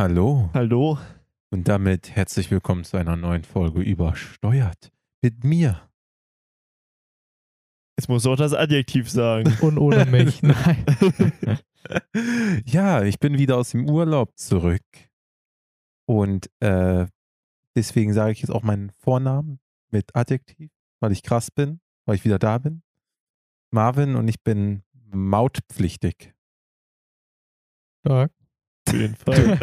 Hallo Hallo. und damit herzlich willkommen zu einer neuen Folge übersteuert mit mir. Jetzt musst du auch das Adjektiv sagen. Und ohne mich, nein. ja, ich bin wieder aus dem Urlaub zurück und äh, deswegen sage ich jetzt auch meinen Vornamen mit Adjektiv, weil ich krass bin, weil ich wieder da bin. Marvin und ich bin mautpflichtig. Stark. Auf jeden Fall.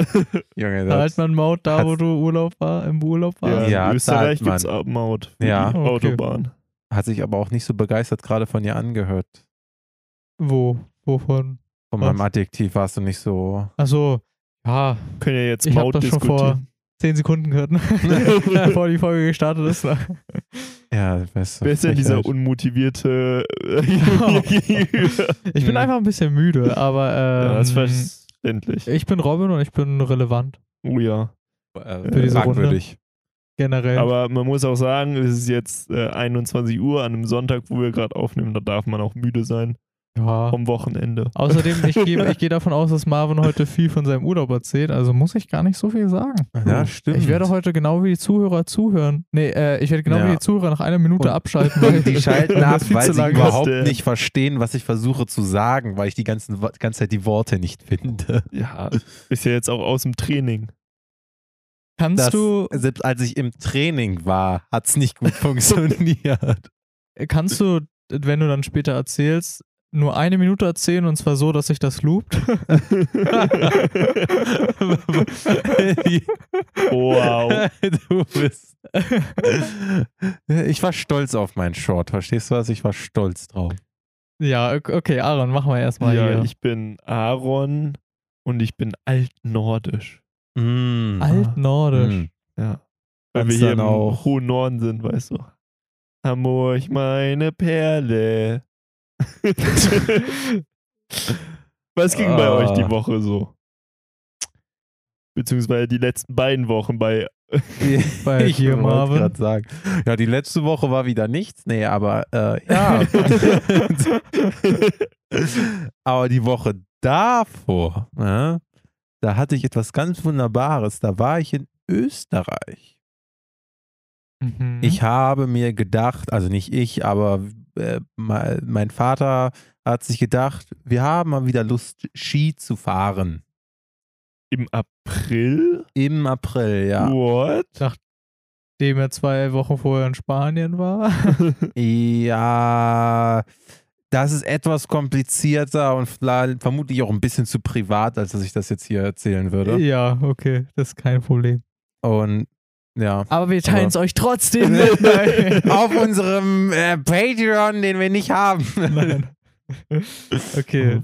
Junge, Zahlt das, man Maut da, wo du Urlaub war, im Urlaub ja, warst? Ja, in Österreich zahlt gibt es. Maut für Ja. die Okay. Autobahn. hat sich aber auch nicht so begeistert gerade von dir angehört. Wo? Wovon? Von Was? meinem Adjektiv warst du nicht so. Achso, ja, Können ja jetzt Ich hab Maut das schon vor- zehn Sekunden gehört, ne? bevor die Folge gestartet ist. Ne? Ja, weißt du. Wer ist denn dieser Frechheit. unmotivierte äh, Ich bin Hm. einfach ein bisschen müde, aber Ja, das ist ähm, verständlich. ich bin Robin und ich bin relevant. Oh ja. äh, Für diese Runde? Generell. Aber man muss auch sagen, es ist jetzt äh, 21 Uhr an einem Sonntag, wo wir gerade aufnehmen. Da darf man auch müde sein ja. vom Wochenende. Außerdem, ich gehe ich geh davon aus, dass Marvin heute viel von seinem Urlaub erzählt, also muss ich gar nicht so viel sagen. Ja, stimmt. Ich werde heute genau wie die Zuhörer zuhören. Nee, äh, ich werde genau Ja. wie die Zuhörer nach einer Minute Und- abschalten. Weil die schalten ab, weil sie überhaupt Der- nicht verstehen, was ich versuche zu sagen, weil ich die ganzen, ganze Zeit die Worte nicht finde. Ja, ist ja jetzt auch aus dem Training. Kannst Das, du, selbst als ich im Training war, hat es nicht gut funktioniert. kannst du, wenn du dann später erzählst, nur eine Minute erzählen und zwar so, dass sich das loopt? wow. du bist. Ich war stolz auf meinen Short, verstehst du was? Ich war stolz drauf. ja, ok- okay, Aaron, machen wir erstmal Ja, hier. ich bin Aaron und ich bin altnordisch. Mm. Altnordisch. Mm. Ja. Weil Hat's wir hier im auch- hohen Norden sind, weißt du. Hamburg, meine Perle. Was ging bei Ah. euch die Woche so? Beziehungsweise die letzten beiden Wochen bei. Bei ich Marvin. gerade sagen. Ja, die letzte Woche war wieder nichts. Nee, aber äh, ja. aber die Woche davor, ne, da hatte ich etwas ganz Wunderbares. Da war ich in Österreich. Mhm. Ich habe mir gedacht, also nicht ich, aber äh, me- mein Vater hat sich gedacht, wir haben mal wieder Lust, Ski zu fahren. Im April? Im April, ja. What? Dem er zwei Wochen vorher in Spanien war. Ja, das ist etwas komplizierter und vermutlich auch ein bisschen zu privat, als dass ich das jetzt hier erzählen würde. ja, okay, das ist kein Problem. Und ja. Aber wir teilen es euch trotzdem mit. Auf unserem äh, Patreon, den wir nicht haben. Nein. Okay.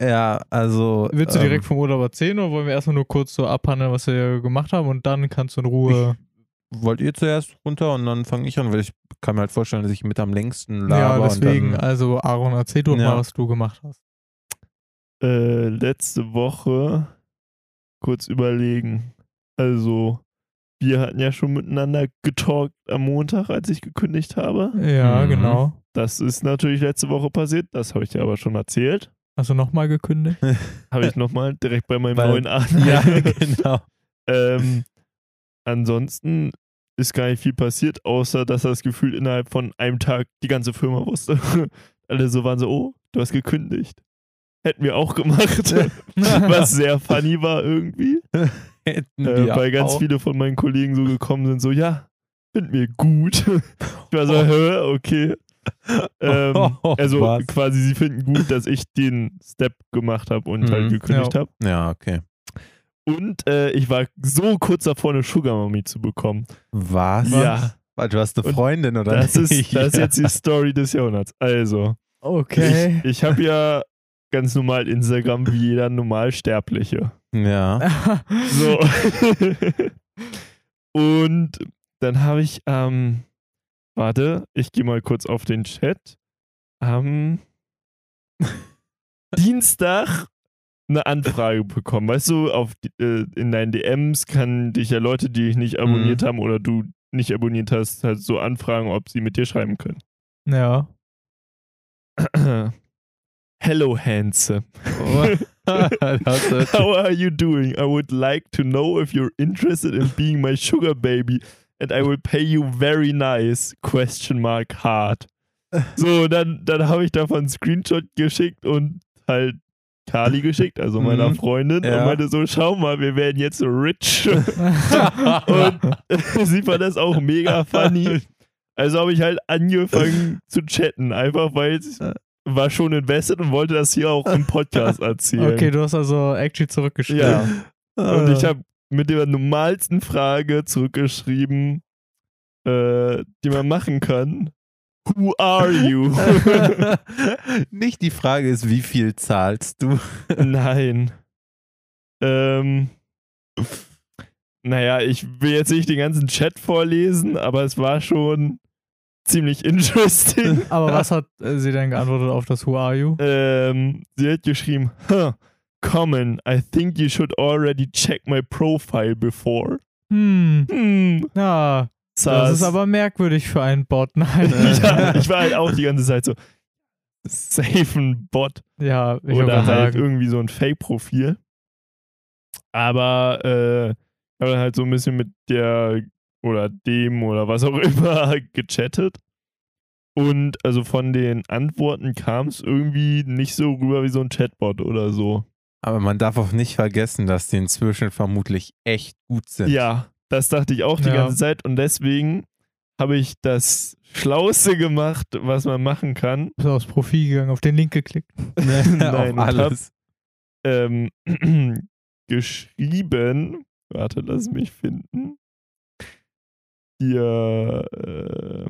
Ja, also. Willst du ähm, direkt vom Urlaub erzählen oder wollen wir erstmal nur kurz so abhandeln, was wir gemacht haben und dann kannst du in Ruhe. Wollt ihr zuerst runter und dann fange ich an, weil ich kann mir halt vorstellen, dass ich mit am längsten ja, laber deswegen. und dann, Also, Aaron, erzähl du Ja. mal, was du gemacht hast. Äh, letzte Woche kurz überlegen. Also, wir hatten ja schon miteinander getalkt am Montag, als ich gekündigt habe. Ja, Mhm. genau. Das ist natürlich letzte Woche passiert. Das habe ich dir aber schon erzählt. Hast du nochmal gekündigt? Habe ich nochmal direkt bei meinem Weil- neuen Arzt. Ja, genau. ähm, ansonsten ist gar nicht viel passiert, außer dass das Gefühl innerhalb von einem Tag die ganze Firma wusste. Alle so waren so, oh, du hast gekündigt. Hätten wir auch gemacht. Was sehr funny war irgendwie. Hätten Äh, wir weil ganz auch. viele von meinen Kollegen so gekommen sind, so, ja, finden wir gut. Ich war so, hä, okay. Ähm, Oh, also was? quasi, sie finden gut, dass ich den Step gemacht habe und halt Mhm. gekündigt Ja. habe. Ja, okay. Und äh, ich war so kurz davor, eine Sugar Mommy zu bekommen. Was? Ja, Weil du hast eine Und Freundin, oder das ist, das ist jetzt die Story des Jahrhunderts. Also, Okay. ich, ich habe ja ganz normal Instagram wie jeder Normalsterbliche. Ja. So. Und dann habe ich, ähm, warte, ich gehe mal kurz auf den Chat. Am Dienstag eine Anfrage bekommen. Weißt du, auf, äh, in deinen DMs kann dich ja Leute, die dich nicht abonniert haben oder du nicht abonniert hast, halt so anfragen, ob sie mit dir schreiben können. ja. Hello, Hanse. How are you doing? I would like to know if you're interested in being my sugar baby and I will pay you very nice. Question mark hard. So, dann, dann habe ich davon einen Screenshot geschickt und halt Kali geschickt, also meiner Mhm. Freundin, Ja. und meinte so, schau mal, wir werden jetzt rich. und sie fand das auch mega funny. Also habe ich halt angefangen zu chatten, einfach weil es war schon invested und wollte das hier auch im Podcast erzählen. Okay, du hast also actually zurückgeschrieben. Ja. Und Ah. ich habe mit der normalsten Frage zurückgeschrieben, äh, die man machen kann. Who are you? Nicht die Frage ist, wie viel zahlst du? Nein. Ähm. Naja, ich will jetzt nicht den ganzen Chat vorlesen, aber es war schon ziemlich interesting. Aber was hat äh, sie denn geantwortet auf das Who are you? ähm, sie hat geschrieben, huh, common, I think you should already check my profile before. Hm, Hm, ja, das sass. ist aber merkwürdig für einen Bot. Nein. ja, ich war halt auch die ganze Zeit so, safe ein Bot ja, ich oder halt irgendwie so ein Fake-Profil. Aber äh, habe dann halt so ein bisschen mit der oder dem oder was auch immer gechattet. Und also von den Antworten kam es irgendwie nicht so rüber wie so ein Chatbot oder so. Aber man darf auch nicht vergessen, dass die inzwischen vermutlich echt gut sind. Ja, das dachte ich auch die Ja. ganze Zeit und deswegen habe ich das Schlauste gemacht, was man machen kann. Bist aufs Profil gegangen, auf den Link geklickt. Nein, auf alles. ähm, geschrieben. Warte, lass mich finden. Hier, äh,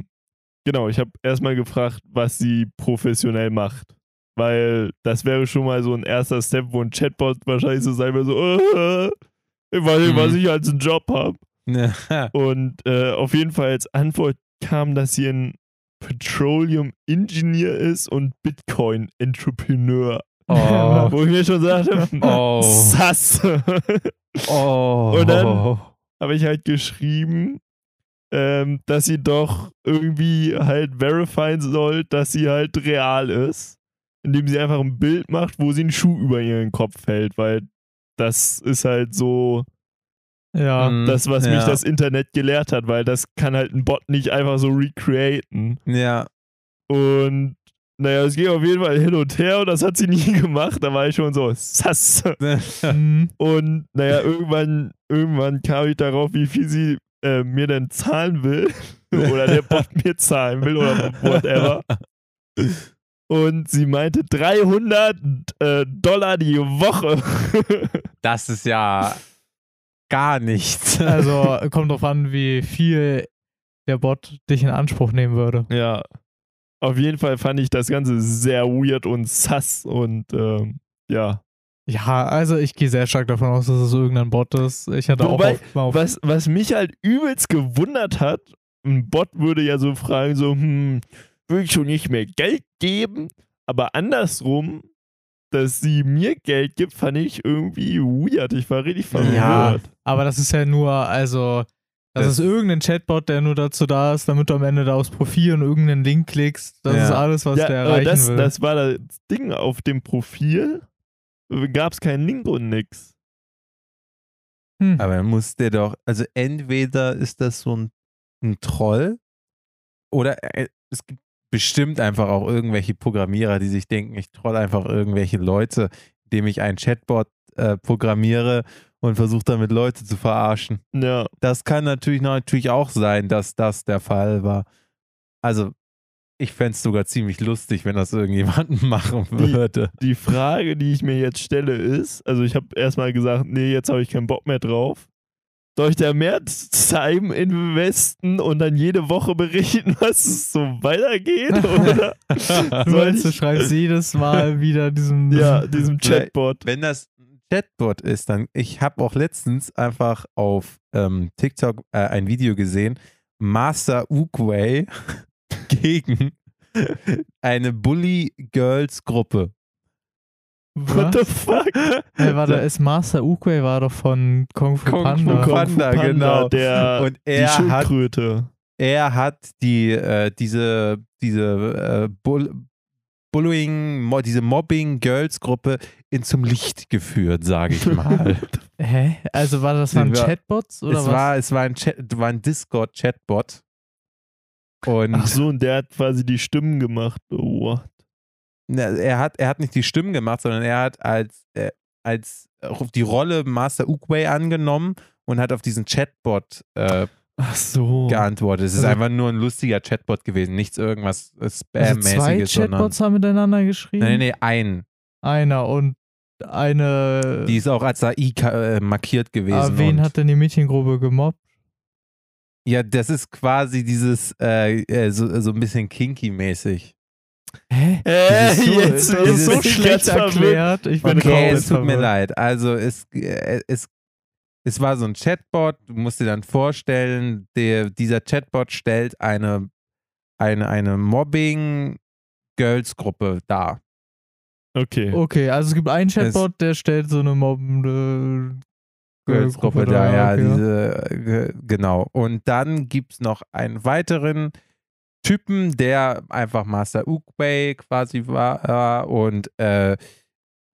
genau, ich habe erstmal gefragt, was sie professionell macht. Weil das wäre schon mal so ein erster Step, wo ein Chatbot wahrscheinlich so sein würde, so, äh, ich weiß nicht, was Mhm. ich als einen Job habe. Und äh, auf jeden Fall als Antwort kam, dass sie ein Petroleum Engineer ist und Bitcoin Entrepreneur. Oh. Wo ich mir schon sagte, Oh. sass. Oh. Und dann- Habe ich halt geschrieben, ähm, dass sie doch irgendwie halt verifieren soll, dass sie halt real ist. Indem sie einfach ein Bild macht, wo sie einen Schuh über ihren Kopf hält, weil das ist halt so Ja. Mm, das, was mich ja. das Internet gelehrt hat, weil das kann halt ein Bot nicht einfach so recreaten. Ja. Und naja, es ging auf jeden Fall hin und her und das hat sie nie gemacht. Da war ich schon so, sass. Mhm. Und naja, irgendwann, irgendwann kam ich darauf, wie viel sie äh, mir denn zahlen will. oder der Bot mir zahlen will oder whatever. Und sie meinte 300 äh, Dollar die Woche. Das ist ja gar nichts. Also kommt drauf an, wie viel der Bot dich in Anspruch nehmen würde. ja. Auf jeden Fall fand ich das Ganze sehr weird und sass und ähm, ja. Ja, also ich gehe sehr stark davon aus, dass es irgendein Bot ist. Ich hatte Wobei, auch Was, was mich halt übelst gewundert hat, ein Bot würde ja so fragen, so, hm, will ich schon nicht mehr Geld geben? Aber andersrum, dass sie mir Geld gibt, fand ich irgendwie weird. Ich war richtig verwirrt. Ja. Aber das ist ja nur, also, das, Das- ist irgendein Chatbot, der nur dazu da ist, damit du am Ende da aufs Profil und irgendeinen Link klickst. Das Ja. ist alles, was Ja, der aber erreichen das, will. das war das Ding auf dem Profil. Gab es keinen Link und nix. Hm. Aber dann muss der doch, also entweder ist das so ein, ein Troll oder äh, es gibt bestimmt einfach auch irgendwelche Programmierer, die sich denken, ich troll einfach irgendwelche Leute, indem ich einen Chatbot äh, programmiere und versuche damit Leute zu verarschen. Ja. Das kann natürlich natürlich auch sein, dass das der Fall war. Also ich fände es sogar ziemlich lustig, wenn das irgendjemand machen Die- würde. Die Frage, die ich mir jetzt stelle, ist: Also, ich habe erstmal gesagt, nee, jetzt habe ich keinen Bock mehr drauf. Soll ich da mehr Time investen und dann jede Woche berichten, was es so weitergeht? Oder du meinst, schreibst jedes Mal wieder diesen. ja, diesem Chatbot? Wenn das ein Chatbot ist, dann, ich habe auch letztens einfach auf ähm, TikTok äh, ein Video gesehen, Master Ukway gegen eine Bully Girls Gruppe. What the fuck? Hey, warte, ist Master Ukway war doch von Kung Fu Kung Fu Panda. Kung- Panda, genau. Der, Und die er hat, Schildkröte. er hat die, äh, diese, diese äh, Bull, Bullying, mo diese Mobbing-Girls-Gruppe in zum Licht geführt, sage ich mal. Hä? Also war das war- Chatbots oder es, was? war, es war ein, Chat, war ein Discord-Chatbot. Und Ach so, und der hat quasi die Stimmen gemacht. Oh, what? Er, hat, er hat nicht die Stimmen gemacht, sondern er hat als, äh, als auf die Rolle Master Uguay angenommen und hat auf diesen Chatbot äh, Ach so. geantwortet. Es ist Also- einfach nur ein lustiger Chatbot gewesen, nichts irgendwas äh, also zwei Spam-mäßiges, sondern. Chatbots haben miteinander geschrieben? Nee, nee, ein. Einer und eine. Die ist auch als AI äh, markiert gewesen. Ah, wen hat denn die Mädchengruppe gemobbt? Ja, das ist quasi dieses äh, äh, so, so ein bisschen kinky-mäßig. Hä? Äh, so- jetzt, Das ist so schlecht erklärt. Ich bin Okay, es tut mir leid. Also es, äh, es, es war so ein Chatbot, du musst dir dann vorstellen, der, dieser Chatbot stellt eine, eine, eine Mobbing-Girls-Gruppe dar. Okay. Okay, also es gibt einen Chatbot, der stellt so eine mobbende Girls-Gruppe Gruppe da, dar, ja, diese, äh, ge- genau. Und dann gibt es noch einen weiteren Typen, der einfach Master Uguay quasi war äh, und äh,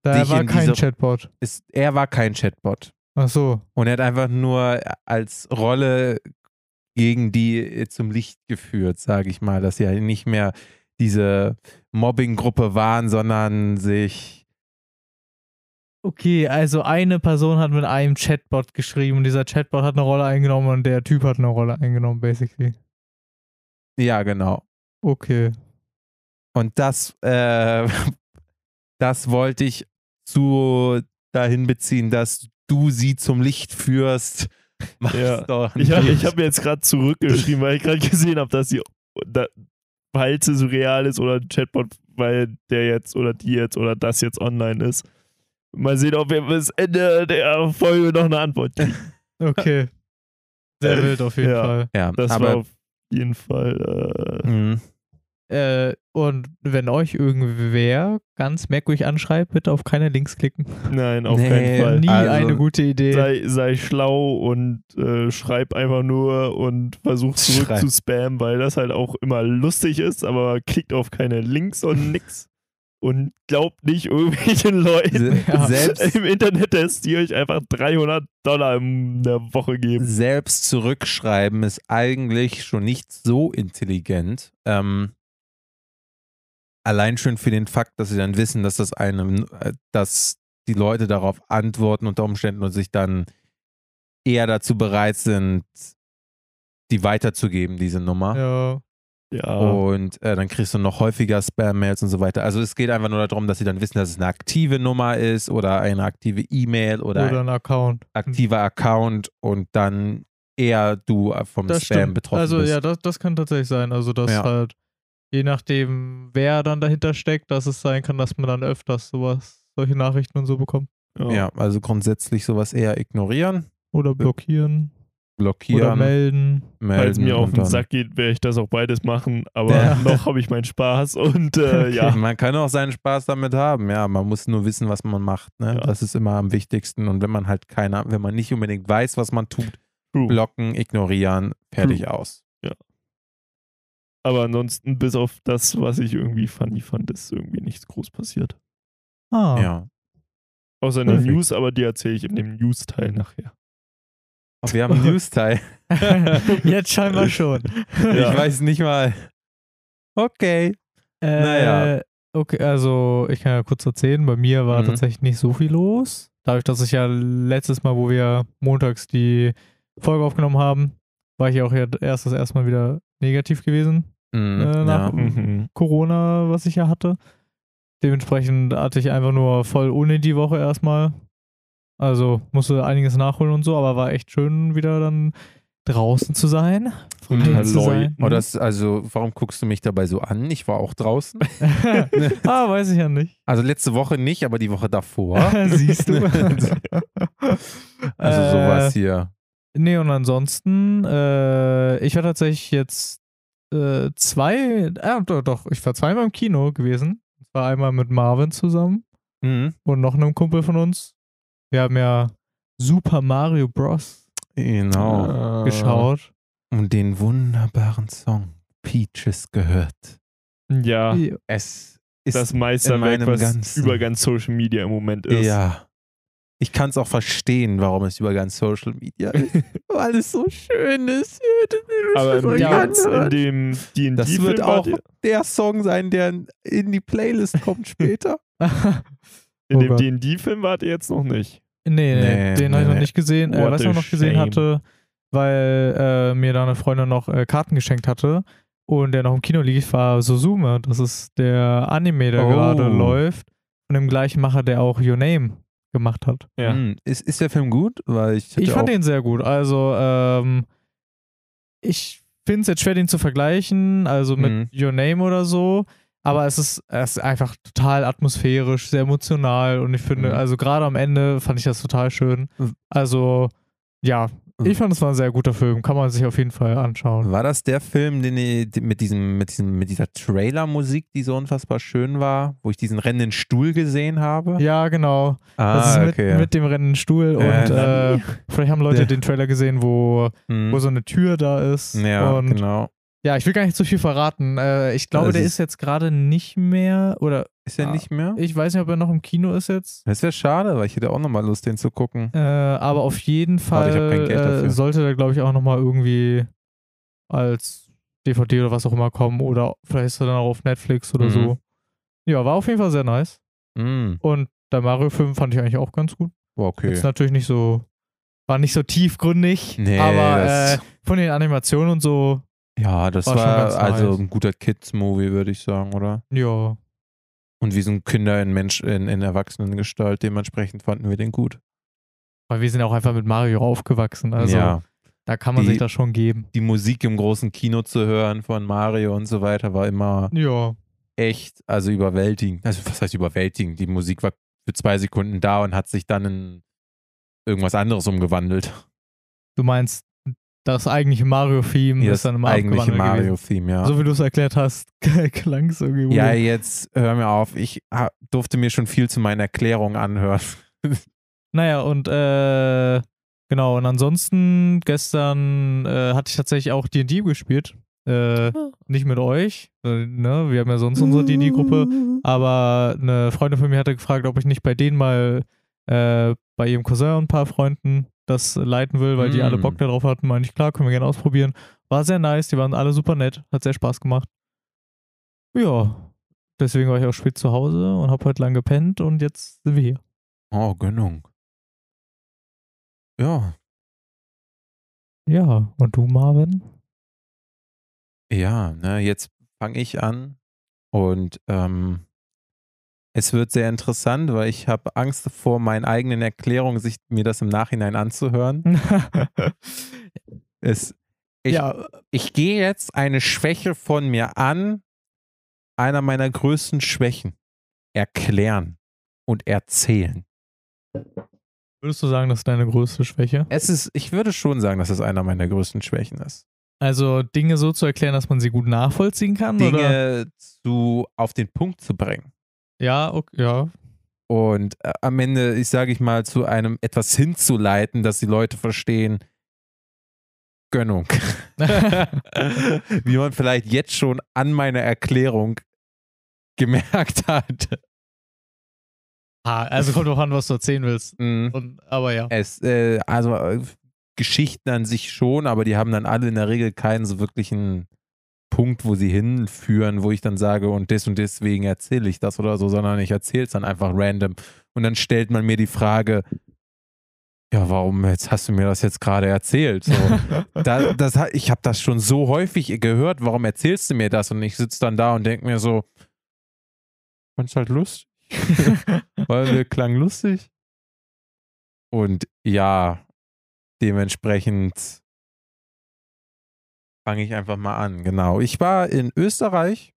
Da dich war in kein diese- Chatbot. ist, er war kein Chatbot. Ach so. Und er hat einfach nur als Rolle gegen die äh, zum Licht geführt, sage ich mal, dass sie halt nicht mehr diese Mobbing-Gruppe waren, sondern sich. Okay, also eine Person hat mit einem Chatbot geschrieben und dieser Chatbot hat eine Rolle eingenommen und der Typ hat eine Rolle eingenommen, basically. Ja, genau. Okay. Und das, äh, das wollte ich zu dahin beziehen, dass du sie zum Licht führst. Ja. doch Ich habe ich hab jetzt gerade zurückgeschrieben, weil ich gerade gesehen habe, dass sie, da, falls es real ist oder ein Chatbot, weil der jetzt oder die jetzt oder das jetzt online ist. Mal sehen, ob wir bis Ende der Folge noch eine Antwort kriegen. Okay. Sehr wild auf jeden Ja. Fall. ja, Das war aber auf jeden Fall. Äh, mh, Äh, und wenn euch irgendwer ganz merkwürdig anschreibt, bitte auf keine Links klicken. nein, auf Nee, keinen Fall. Nie Also, eine gute Idee. Sei, sei schlau und äh, schreib einfach nur und versuch zurück Schreib. zu spammen, weil das halt auch immer lustig ist, aber klickt auf keine Links und nix. Und glaubt nicht irgendwelchen Leuten Ja. selbst, im Internet, dass die euch einfach 300 Dollar in der Woche geben. selbst zurückschreiben ist eigentlich schon nicht so intelligent. Ähm, allein schon für den Fakt, dass sie dann wissen, dass das eine, äh, dass die Leute darauf antworten unter Umständen und sich dann eher dazu bereit sind, die weiterzugeben, diese Nummer. ja. Ja, Und äh, dann kriegst du noch häufiger Spam-Mails und so weiter. Also es geht einfach nur darum, dass sie dann wissen, dass es eine aktive Nummer ist oder eine aktive E-Mail oder, Oder ein ein Account. aktiver Account und dann eher du vom Das Spam stimmt. betroffen Also bist. ja, das, das kann tatsächlich sein. Also dass Ja. halt, je nachdem, wer dann dahinter steckt, dass es sein kann, dass man dann öfters sowas, solche Nachrichten und so bekommt. ja, also grundsätzlich sowas eher ignorieren, Oder blockieren. Oder blockieren, melden. melden. Falls mir auf den dann- Sack geht, werde ich das auch beides machen, aber Ja. noch habe ich meinen Spaß und äh, Okay. ja. Man kann auch seinen Spaß damit haben, ja. Man muss nur wissen, was man macht. Ne? Ja. Das ist immer am wichtigsten. Und wenn man halt keiner, wenn man nicht unbedingt weiß, was man tut, True. blocken, ignorieren, fertig aus. Aber ansonsten, bis auf das, was ich irgendwie funny fand, ist irgendwie nichts groß passiert. Ah. Ja. Außer in den Perfekt. News, aber die erzähle ich in dem News-Teil nachher. Aber wir haben einen News-Teil. Jetzt scheinbar schon. Ja. Ich weiß nicht mal. Okay. Äh, Naja. Okay, also ich kann ja kurz erzählen, bei mir war Mhm. tatsächlich nicht so viel los. Dadurch, dass ich ja letztes Mal, wo wir montags die Folge aufgenommen haben, war ich ja auch ja erst das erste Mal wieder negativ gewesen. Mhm, Äh, nach- ja. Mhm. Corona, was ich ja hatte. Dementsprechend hatte ich einfach nur voll ohne die Woche erstmal. Also musste einiges nachholen und so, aber war echt schön, wieder dann draußen zu sein. Und frei zu Hallo. sein. Oh, das, also, warum guckst du mich dabei so an? Ich war auch draußen. ah, weiß ich ja nicht. Also letzte Woche nicht, aber die Woche davor. Siehst du. Also Äh, sowas hier. Nee, und ansonsten, äh, ich war tatsächlich jetzt äh, zwei, äh, doch, doch, ich war zweimal im Kino gewesen. Und zwar einmal mit Marvin zusammen Mhm. und noch einem Kumpel von uns. Wir haben ja Super Mario Bros. Genau. Äh, geschaut. Und den wunderbaren Song Peaches gehört. Ja, Es ist das in Meisterwerk, was ganzen- über ganz Social Media im Moment ist. Ja. Ich kann es auch verstehen, warum es über ganz Social Media ist. Weil es so schön ist. Aber im Ja, Dings, in dem D&D das Film wird auch der Song sein, der in die Playlist kommt später. in Oh dem Gott. D&D Film wart ihr jetzt noch nicht. Nee, nee, Nee, den nee, habe ich noch nicht gesehen. Äh, was ich noch gesehen shame. hatte, weil äh, mir da eine Freundin noch äh, Karten geschenkt hatte und der noch im Kino lief, war Suzume. Das ist der Anime, der Oh. gerade läuft. Von dem gleichen Macher, der auch Your Name gemacht hat. Ja. Hm, Ist, ist der Film gut? Weil ich, Ich fand den sehr gut. Also, ähm, ich finde es jetzt schwer, den zu vergleichen, also mit Mhm. Your Name oder so. Aber es ist, es ist einfach total atmosphärisch, sehr emotional und ich finde, Mhm. also gerade am Ende fand ich das total schön. Mhm. Also, ja, ich fand es war ein sehr guter Film. Kann man sich auf jeden Fall anschauen. War das der Film, den ich, mit, diesem, mit, diesem, mit dieser Trailer-Musik, die so unfassbar schön war, wo ich diesen rennenden Stuhl gesehen habe? Ja, genau. ah, das ist mit, okay. mit dem rennenden Stuhl Ja. und äh, vielleicht haben Leute Ja. den Trailer gesehen, wo, Hm. wo so eine Tür da ist. ja, und genau. Ja, ich will gar nicht zu viel verraten. Äh, ich glaube, Das der ist- ist jetzt gerade nicht mehr, oder Ist er Ah, nicht mehr? ich weiß nicht, ob er noch im Kino ist jetzt. Das wäre schade, weil ich hätte auch nochmal Lust, den zu gucken. Äh, aber auf jeden Warte, ich Fall hab kein Geld äh, dafür. sollte der, glaube ich, auch nochmal irgendwie als DVD oder was auch immer kommen. Oder vielleicht ist er dann auch auf Netflix oder Mhm. so. Ja, war auf jeden Fall sehr nice. Hm. Und der Mario-Film fand ich eigentlich auch ganz gut. Boah, okay. Ist natürlich nicht so, war nicht so tiefgründig, Nee, aber das- äh, von den Animationen und so, Ja, das war war, also nice. ein guter Kids-Movie, würde ich sagen, oder? ja. Und wir sind Kinder in Mensch, in, in Erwachsenengestalt, dementsprechend fanden wir den gut. Weil wir sind auch einfach mit Mario aufgewachsen. Also ja. da kann man Die- sich das schon geben. Die Musik im großen Kino zu hören von Mario und so weiter war immer Ja. echt, also überwältigend. Also was heißt überwältigend? Die Musik war für zwei Sekunden da und hat sich dann in irgendwas anderes umgewandelt. Du meinst das eigentliche Mario-Theme Ja, ist dann immer eigentliche. Mario-Theme, ja. So wie du es erklärt hast, klang es irgendwie ja, weird. jetzt hör mir auf. Ich durfte mir schon viel zu meinen Erklärungen anhören. Naja, und äh, genau, und ansonsten gestern äh, hatte ich tatsächlich auch D&D gespielt. Äh, nicht mit euch, äh, ne? wir haben ja sonst unsere D&D-Gruppe, aber eine Freundin von mir hatte gefragt, ob ich nicht bei denen mal äh, bei ihrem Cousin und ein paar Freunden das leiten will, weil die Mm. alle Bock darauf hatten. Meinte ich, klar, können wir gerne ausprobieren. War sehr nice, die waren alle super nett, hat sehr Spaß gemacht. Ja, deswegen war ich auch spät zu Hause und habe heute lang gepennt und jetzt sind wir hier. Oh, Gönnung. Ja, Ja, und du, Marvin? ja, ne, jetzt fange ich an und ähm, es wird sehr interessant, weil ich habe Angst vor meinen eigenen Erklärungen, sich mir das im Nachhinein anzuhören. Es, ich, ja, ich gehe jetzt eine Schwäche von mir an, einer meiner größten Schwächen. Erklären und erzählen. würdest du sagen, das ist deine größte Schwäche? Es ist, ich würde schon sagen, dass es einer meiner größten Schwächen ist. Also Dinge so zu erklären, dass man sie gut nachvollziehen kann? Oder? Dinge zu, auf den Punkt zu bringen. Ja, okay, ja. Und äh, am Ende, ich sage ich mal, zu einem etwas hinzuleiten, dass die Leute verstehen, Gönnung. Wie man vielleicht jetzt schon an meiner Erklärung gemerkt hat. Ah, also kommt drauf an, was du erzählen willst. Mhm. Und, aber ja. Es, äh, also äh, Geschichten an sich schon, aber die haben dann alle in der Regel keinen so wirklichen Punkt, wo sie hinführen, wo ich dann sage, und des und deswegen erzähle ich das oder so, sondern ich erzähle es dann einfach random. Und dann stellt man mir die Frage, ja, warum jetzt hast du mir das jetzt gerade erzählt? So, da, das, ich habe das schon so häufig gehört, warum erzählst du mir das? Und ich sitze dann da und denke mir so, fand's halt lustig. Weil mir klang lustig. Und ja, dementsprechend fange ich einfach mal an. Genau. Ich war in Österreich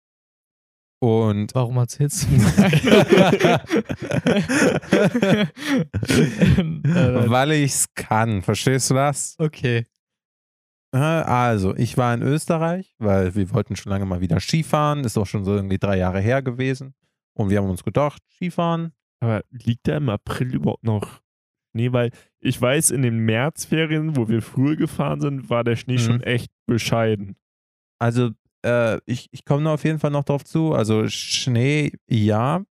und Warum erzählst du weil ich es kann. Verstehst du das? okay. Äh, Also, ich war in Österreich, weil wir wollten schon lange mal wieder Skifahren. Ist auch schon so irgendwie drei Jahre her gewesen. Und wir haben uns gedacht, Skifahren. Aber liegt da im April überhaupt noch Schnee? Weil ich weiß, in den Märzferien, wo wir früher gefahren sind, war der Schnee Mhm. schon echt bescheiden. Also äh, ich, ich komme auf jeden Fall noch drauf zu. Also Schnee, ja,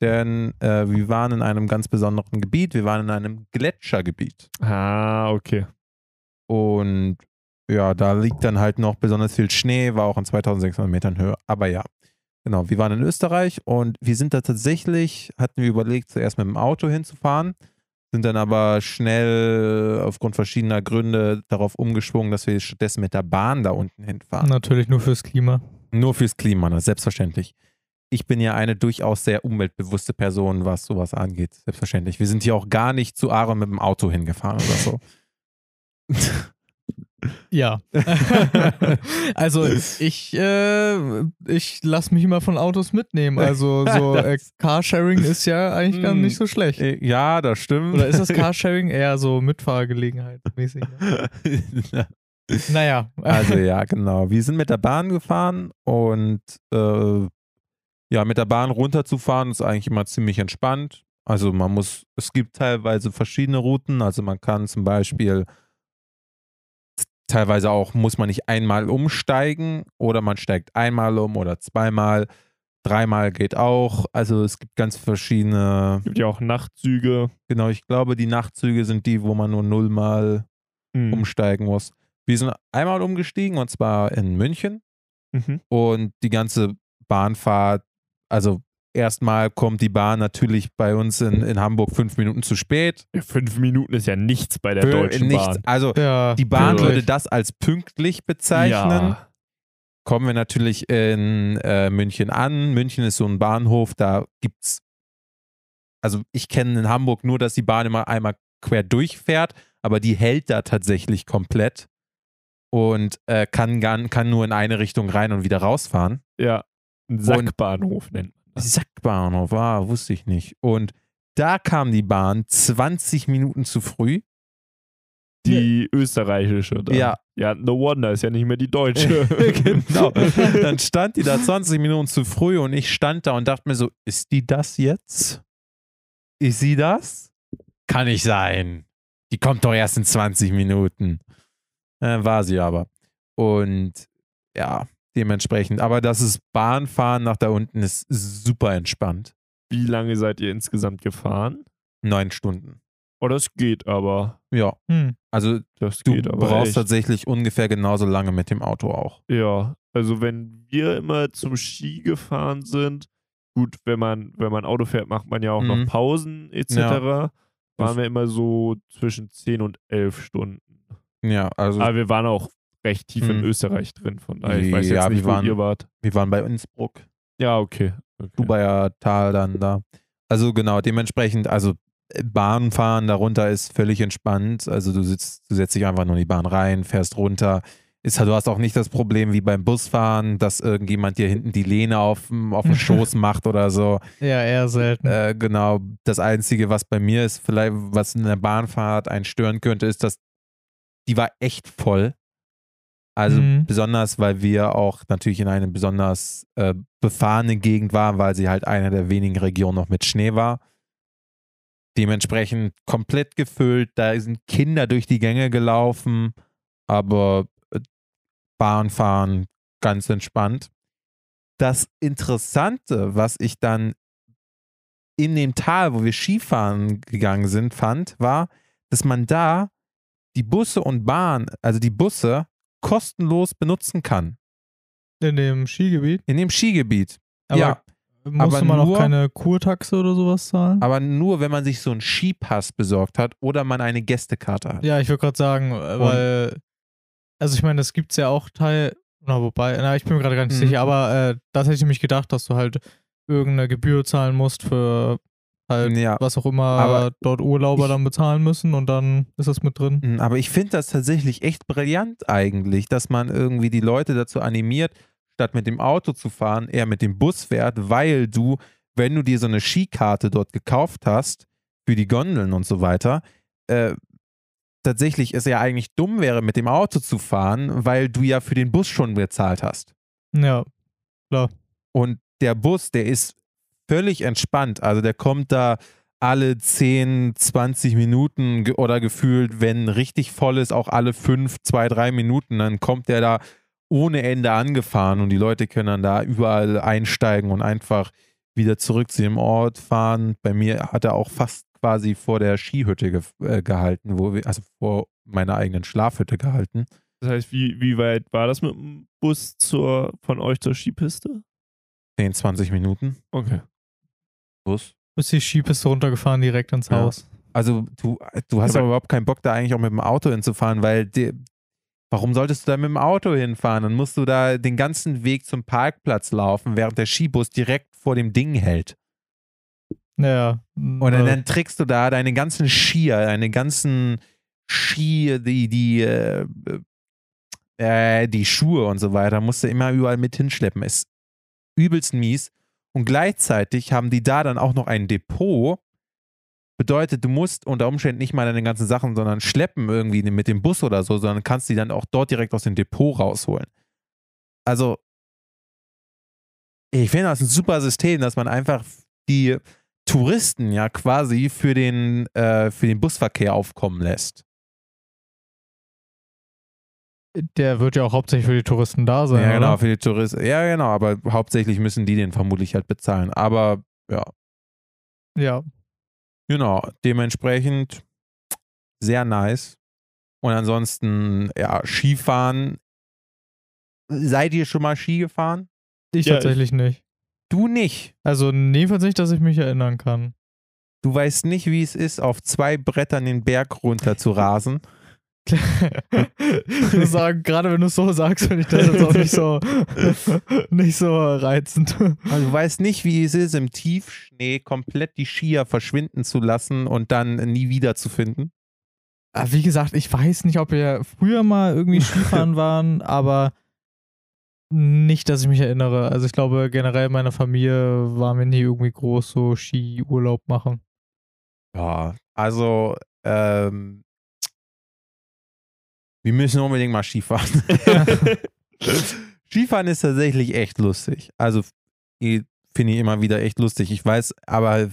denn äh, wir waren in einem ganz besonderen Gebiet. Wir waren in einem Gletschergebiet. Ah, okay. Und ja, da liegt dann halt noch besonders viel Schnee, war auch in 2600 Metern Höhe. Aber ja, genau, wir waren in Österreich und wir sind da tatsächlich, hatten wir überlegt, zuerst mit dem Auto hinzufahren, sind dann aber schnell aufgrund verschiedener Gründe darauf umgeschwungen, dass wir stattdessen mit der Bahn da unten hinfahren. Natürlich nur fürs Klima. Nur fürs Klima, ne? selbstverständlich. Ich bin ja eine durchaus sehr umweltbewusste Person, was sowas angeht. Selbstverständlich. Wir sind hier auch gar nicht zu Aaron mit dem Auto hingefahren oder so. Ja. also ich, äh, ich lasse mich immer von Autos mitnehmen. Also so äh, Carsharing ist ja eigentlich gar Hm. nicht so schlecht. Äh, ja, das stimmt. Oder ist das Carsharing eher so Mitfahrgelegenheit mäßig? Ne? Naja. also ja, genau. Wir sind mit der Bahn gefahren und äh, ja, mit der Bahn runterzufahren ist eigentlich immer ziemlich entspannt. Also man muss, es gibt teilweise verschiedene Routen. Also man kann zum Beispiel teilweise auch, muss man nicht einmal umsteigen oder man steigt einmal um oder zweimal. Dreimal geht auch. Also es gibt ganz verschiedene, Gibt ja auch Nachtzüge. genau, ich glaube, die Nachtzüge sind die, wo man nur nullmal Hm. umsteigen muss. Wir sind einmal umgestiegen und zwar in München Mhm. und die ganze Bahnfahrt, also erstmal kommt die Bahn natürlich bei uns in, in Hamburg fünf Minuten zu spät. Fünf Minuten ist ja nichts bei der Für Deutschen nichts, Bahn. Also ja, die Bahn würde das als pünktlich bezeichnen. Ja. Kommen wir natürlich in äh, München an. München ist so ein Bahnhof, da gibt's, also ich kenne in Hamburg nur, dass die Bahn immer einmal quer durchfährt, aber die hält da tatsächlich komplett und äh, kann, gar, kann nur in eine Richtung rein und wieder rausfahren. ja. Ein Sackbahnhof nennt. Sackbahnhof, ah, wusste ich nicht. Und da kam die Bahn 20 Minuten zu früh. Die österreichische. Da. Ja. Ja, no wonder, ist ja nicht mehr die deutsche. genau. Dann stand die da 20 Minuten zu früh und ich stand da und dachte mir so, ist die das jetzt? Ist sie das? Kann nicht sein. Die kommt doch erst in 20 Minuten. Äh, war sie aber. Und ja, dementsprechend. Aber das ist Bahnfahren nach da unten ist super entspannt. Wie lange seid ihr insgesamt gefahren? Neun Stunden. Oh, das geht aber. Ja, Hm. also Das du geht aber. brauchst echt. tatsächlich ungefähr genauso lange mit dem Auto auch. Ja, also wenn wir immer zum Ski gefahren sind, gut, wenn man, wenn man Auto fährt, macht man ja auch Mhm. noch Pausen etc. Ja. Waren wir immer so zwischen 10 und 11 Stunden. Ja, also Aber wir waren auch recht tief in Mhm. Österreich drin, von daher, ich weiß Ja, jetzt nicht, wir wo waren- ihr wart. wir waren bei Innsbruck. Ja, okay. okay. Dubaier Tal dann da. Also genau, dementsprechend, also äh, Bahnfahren darunter ist völlig entspannt. Also du sitzt, du setzt dich einfach nur in die Bahn rein, fährst runter. Ist, du hast auch nicht das Problem wie beim Busfahren, dass irgendjemand dir hinten die Lehne auf, auf den Schoß macht oder so. Ja, eher selten. Äh, genau, das Einzige, was bei mir ist, vielleicht, was in der Bahnfahrt einen stören könnte, ist, dass die war echt voll. Also Mhm. besonders, weil wir auch natürlich in eine besonders äh, befahrene Gegend waren, weil sie halt eine der wenigen Regionen noch mit Schnee war. Dementsprechend komplett gefüllt. Da sind Kinder durch die Gänge gelaufen, aber äh, Bahnfahren ganz entspannt. Das Interessante, was ich dann in dem Tal, wo wir Skifahren gegangen sind, fand, war, dass man da die Busse und Bahn, also die Busse, kostenlos benutzen kann. In dem Skigebiet. In dem Skigebiet. Aber ja, musste aber man auch nur- keine Kurtaxe oder sowas zahlen? aber nur, wenn man sich so einen Skipass besorgt hat oder man eine Gästekarte hat. Ja, ich würde gerade sagen, äh, weil, also ich meine, das gibt es ja auch Teil, na wobei, na, ich bin mir gerade gar nicht Mhm. sicher, aber äh, das hätte ich nämlich gedacht, dass du halt irgendeine Gebühr zahlen musst für halt Ja, was auch immer aber dort Urlauber ich- dann bezahlen müssen und dann ist das mit drin. Mm, Aber ich finde das tatsächlich echt brillant eigentlich, dass man irgendwie die Leute dazu animiert, statt mit dem Auto zu fahren, eher mit dem Bus fährt, weil du, wenn du dir so eine Skikarte dort gekauft hast, für die Gondeln und so weiter, äh, tatsächlich es ja eigentlich dumm wäre, mit dem Auto zu fahren, weil du ja für den Bus schon bezahlt hast. Ja, Und der Bus, der ist völlig entspannt. Also der kommt da alle 10, 20 Minuten ge- oder gefühlt, wenn richtig voll ist, auch alle 5, 2, 3 Minuten. Dann kommt der da ohne Ende angefahren und die Leute können dann da überall einsteigen und einfach wieder zurück zu dem Ort fahren. Bei mir hat er auch fast quasi vor der Skihütte ge äh, gehalten, wo wir, also vor meiner eigenen Schlafhütte gehalten. Das heißt, wie, wie weit war das mit dem Bus zur, von euch zur Skipiste? 10, 20 Minuten Okay. Bus. Ist die Skipiste runtergefahren direkt ins Ja. Haus. Also du, du hast Aber- aber überhaupt keinen Bock, da eigentlich auch mit dem Auto hinzufahren, weil die, warum solltest du da mit dem Auto hinfahren? Dann musst du da den ganzen Weg zum Parkplatz laufen, während der Skibus direkt vor dem Ding hält. Ja. Und dann, äh, dann trägst du da deine ganzen Skier, deine ganzen Ski, die, die, äh, äh, die Schuhe und so weiter, musst du immer überall mit hinschleppen. Ist übelst mies. Und gleichzeitig haben die da dann auch noch ein Depot. Bedeutet, du musst unter Umständen nicht mal deine ganzen Sachen, sondern schleppen irgendwie mit dem Bus oder so, sondern kannst die dann auch dort direkt aus dem Depot rausholen. Also, ich finde das ein super System, dass man einfach die Touristen ja quasi für den, äh, für den Busverkehr aufkommen lässt. Der wird ja auch hauptsächlich für die Touristen da sein. ja, genau, oder? für die Touristen. Ja, genau, aber hauptsächlich müssen die den vermutlich halt bezahlen. Aber ja, Ja. genau, dementsprechend sehr nice. Und ansonsten, ja, Skifahren. Seid ihr schon mal Ski gefahren? Ich Ja, tatsächlich nicht. Du nicht. Also jedenfalls nicht, dass ich mich erinnern kann. Du weißt nicht, wie es ist, auf zwei Brettern den Berg runter zu rasen. Ich muss sagen, gerade wenn du es so sagst, finde ich das jetzt auch nicht so, nicht so reizend. Also du weißt nicht, wie es ist, im Tiefschnee komplett die Skier verschwinden zu lassen und dann nie wiederzufinden. Ah, Wie gesagt, ich weiß nicht, ob wir früher mal irgendwie Skifahren waren, aber nicht, dass ich mich erinnere. Also ich glaube, generell in meiner Familie waren wir nie irgendwie groß so Skiurlaub machen. Ja, also ähm, wir müssen unbedingt mal Skifahren. Skifahren ist tatsächlich echt lustig. Also finde ich immer wieder echt lustig. Ich weiß, aber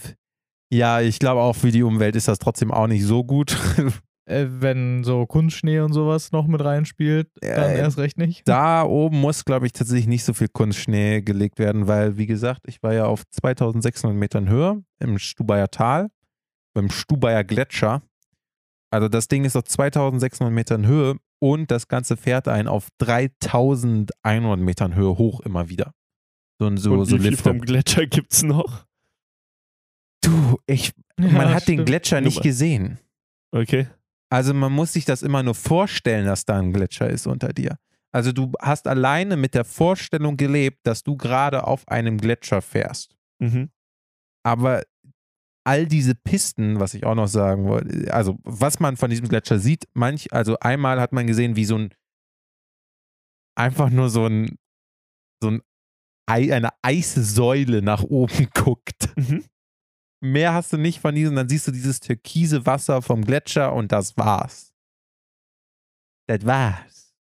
ja, ich glaube auch für die Umwelt ist das trotzdem auch nicht so gut. Äh, wenn so Kunstschnee und sowas noch mit reinspielt, dann Äh, erst recht nicht. Da oben muss, glaube ich, tatsächlich nicht so viel Kunstschnee gelegt werden, weil, wie gesagt, ich war ja auf 2600 Metern Höhe im Stubaier Tal, beim Stubaier Gletscher. Also das Ding ist auf 2600 Metern Höhe und das Ganze fährt einen auf 3100 Metern Höhe hoch immer wieder. So, ein- so, Und so wie viel vom Gletscher gibt's noch? Du, ich, man Ja, hat den stimmt. Gletscher nicht Nummer. gesehen. Okay. Also man muss sich das immer nur vorstellen, dass da ein Gletscher ist unter dir. Also du hast alleine mit der Vorstellung gelebt, dass du gerade auf einem Gletscher fährst. Mhm. Aber all diese Pisten, was ich auch noch sagen wollte, also was man von diesem Gletscher sieht, manch, also einmal hat man gesehen, wie so ein einfach nur so ein so ein Ei, eine Eissäule nach oben guckt. Mhm. Mehr hast du nicht von diesem, dann siehst du dieses türkise Wasser vom Gletscher und das war's. Das war's.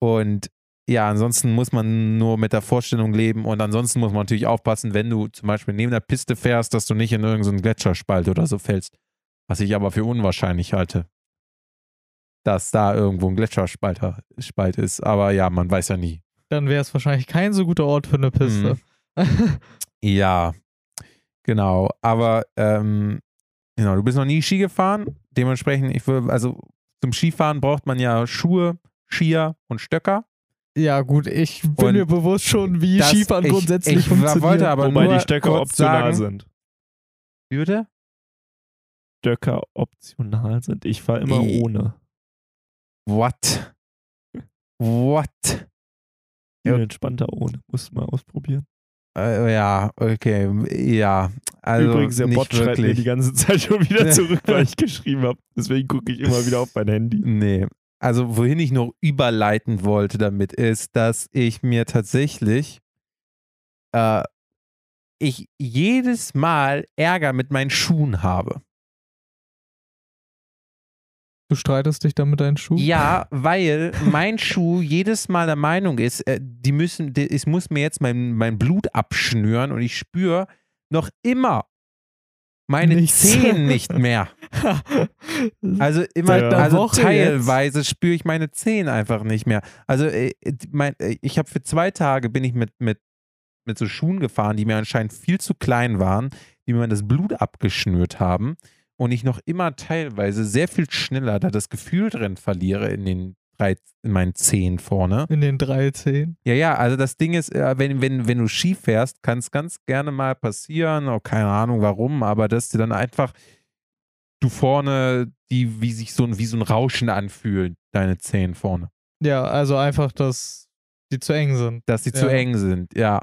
Und ja, ansonsten muss man nur mit der Vorstellung leben und ansonsten muss man natürlich aufpassen, wenn du zum Beispiel neben der Piste fährst, dass du nicht in irgendeinen Gletscherspalt oder so fällst. Was ich aber für unwahrscheinlich halte. Dass da irgendwo ein Gletscherspalt Spalt ist. Aber ja, man weiß ja nie. Dann wäre es wahrscheinlich kein so guter Ort für eine Piste. Ja, genau. Aber ähm, genau, du bist noch nie Ski gefahren. Dementsprechend, ich will, also zum Skifahren braucht man ja Schuhe, Skier und Stöcker. Ja, gut, ich bin Und mir bewusst schon, wie Skifahren ich- grundsätzlich ich funktioniert. wollte aber Wobei nur die Stöcker optional sagen, sind. Würde? Stöcker optional sind. Ich fahre immer I- ohne. What? What? Viel Ja. entspannter ohne. Muss mal ausprobieren. Äh, ja, okay, ja. Also Übrigens, der nicht Bot schreibt mir wirklich. die ganze Zeit schon wieder zurück, weil ich geschrieben habe. Deswegen gucke ich immer wieder auf mein Handy. Nee. Also, wohin ich noch überleiten wollte damit, ist, dass ich mir tatsächlich äh, ich jedes Mal Ärger mit meinen Schuhen habe. Du streitest dich dann mit deinen Schuhen? Ja, weil mein Schuh jedes Mal der Meinung ist, äh, die müssen, die, ich muss mir jetzt mein, mein Blut abschnüren und ich spüre noch immer meine Nichts. Zehen nicht mehr. Also immer, Ja. also teilweise spüre ich meine Zehen einfach nicht mehr. Also äh, mein, äh, ich habe für zwei Tage bin ich mit, mit, mit so Schuhen gefahren, die mir anscheinend viel zu klein waren, die mir das Blut abgeschnürt haben und ich noch immer teilweise sehr viel schneller da das Gefühl drin verliere in den drei, in meinen Zehen vorne. In den 13. Ja, ja, also das Ding ist, äh, wenn, wenn, wenn du Ski fährst, kann es ganz gerne mal passieren, oh, keine Ahnung warum, aber dass dir dann einfach du vorne, die, wie sich so ein, wie so ein Rauschen anfühlen, deine Zehen vorne. Ja, also einfach, dass die zu eng sind Dass sie zu Ja. eng sind, ja.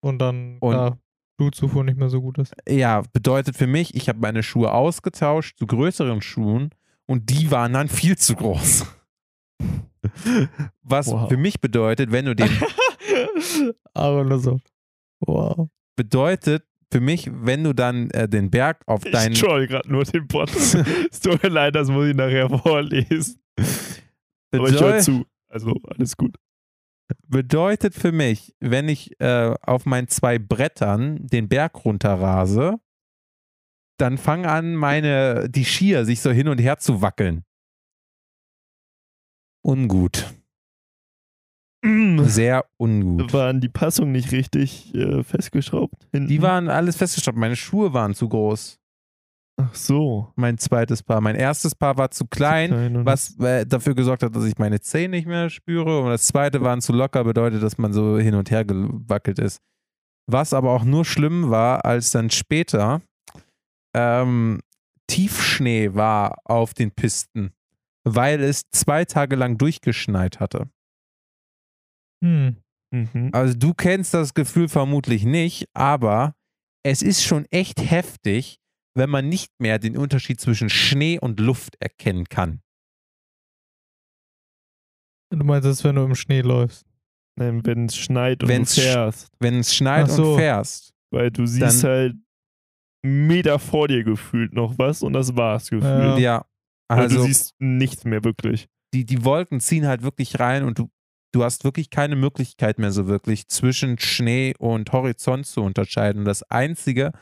und dann Und- ja, Blutzufuhr nicht mehr so gut ist. Ja, bedeutet für mich, ich habe meine Schuhe ausgetauscht zu größeren Schuhen und die waren dann viel zu groß. Was Wow. für mich bedeutet, wenn du den Aber nur so. Wow. bedeutet für mich, wenn du dann äh, den Berg auf deinen Ich troll gerade nur den Bot. es tut mir leid, das muss ich nachher vorlesen. Aber ich höre zu. Also alles gut. bedeutet für mich, wenn ich äh, auf meinen zwei Brettern den Berg runterrase, dann fangen an, meine, die Skier sich so hin und her zu wackeln. Ungut. Sehr ungut. Waren die Passungen nicht richtig äh, festgeschraubt? Hinten? Die waren alles festgestoppt. Meine Schuhe waren zu groß. Ach so. Mein zweites Paar. Mein erstes Paar war zu klein, Klein und- was äh, dafür gesorgt hat, dass ich meine Zehen nicht mehr spüre. Und das zweite waren zu locker, bedeutet, dass man so hin und her gewackelt ist. Was aber auch nur schlimm war, als dann später ähm, Tiefschnee war auf den Pisten, weil es zwei Tage lang durchgeschneit hatte. Hm. Mhm. Also du kennst das Gefühl vermutlich nicht, aber es ist schon echt heftig, wenn man nicht mehr den Unterschied zwischen Schnee und Luft erkennen kann. Du meinst es, wenn du im Schnee läufst. Nein, wenn es schneit und Wenn's du sch- fährst. Wenn es schneit so. und fährst. Weil du siehst halt Meter vor dir gefühlt noch was und das war's gefühlt. Ja. Ja. Also du siehst nichts mehr wirklich. die, die Wolken ziehen halt wirklich rein und du, du hast wirklich keine Möglichkeit mehr so wirklich zwischen Schnee und Horizont zu unterscheiden. Und das Einzige,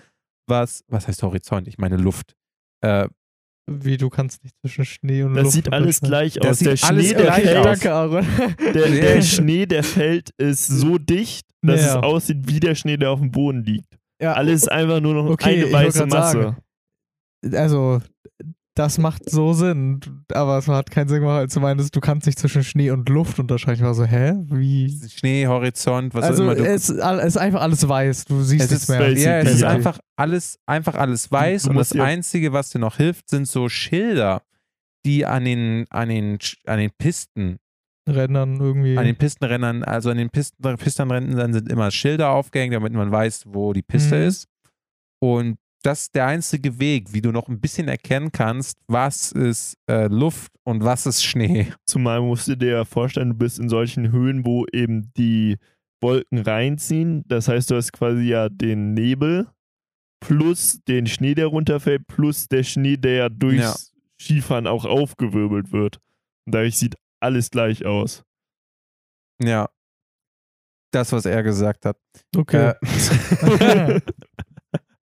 was, was heißt Horizont? Ich meine Luft. Äh, Wie, du kannst nicht zwischen Schnee und Das Luft sieht alles unterscheiden. gleich Das aus. sieht Der alles Schnee, der gleich fällt, aus. Der, der Schnee, der fällt, ist so dicht, dass Ja. es aussieht wie der Schnee, der auf dem Boden liegt. Ja, Alles ist einfach nur noch Okay, eine weiße Masse. sagen. also, das macht so Sinn, aber es hat keinen Sinn gemacht, als du meintest, du kannst nicht zwischen Schnee und Luft unterscheiden. Ich war so, hä? Wie? Schnee, Horizont, was also, auch immer. Du, es, es ist einfach alles weiß, du siehst es nichts ist, mehr. ja, es ist ja. einfach alles, einfach alles weiß und das Einzige, was dir noch hilft, sind so Schilder, die an den, an den, an den Pisten Rändern irgendwie. An den Pistenrennern, also an den Pisten, Pistenrennen sind immer Schilder aufgehängt, damit man weiß, wo die Piste Mhm. ist. Und das ist der einzige Weg, wie du noch ein bisschen erkennen kannst, was ist äh, Luft und was ist Schnee. Zumal musst du dir ja vorstellen, du bist in solchen Höhen, wo eben die Wolken reinziehen. Das heißt, du hast quasi ja den Nebel plus den Schnee, der runterfällt, plus der Schnee, der ja durchs Skifahren auch aufgewirbelt wird. Und dadurch sieht alles gleich aus. Ja. Das, was er gesagt hat. okay. Äh,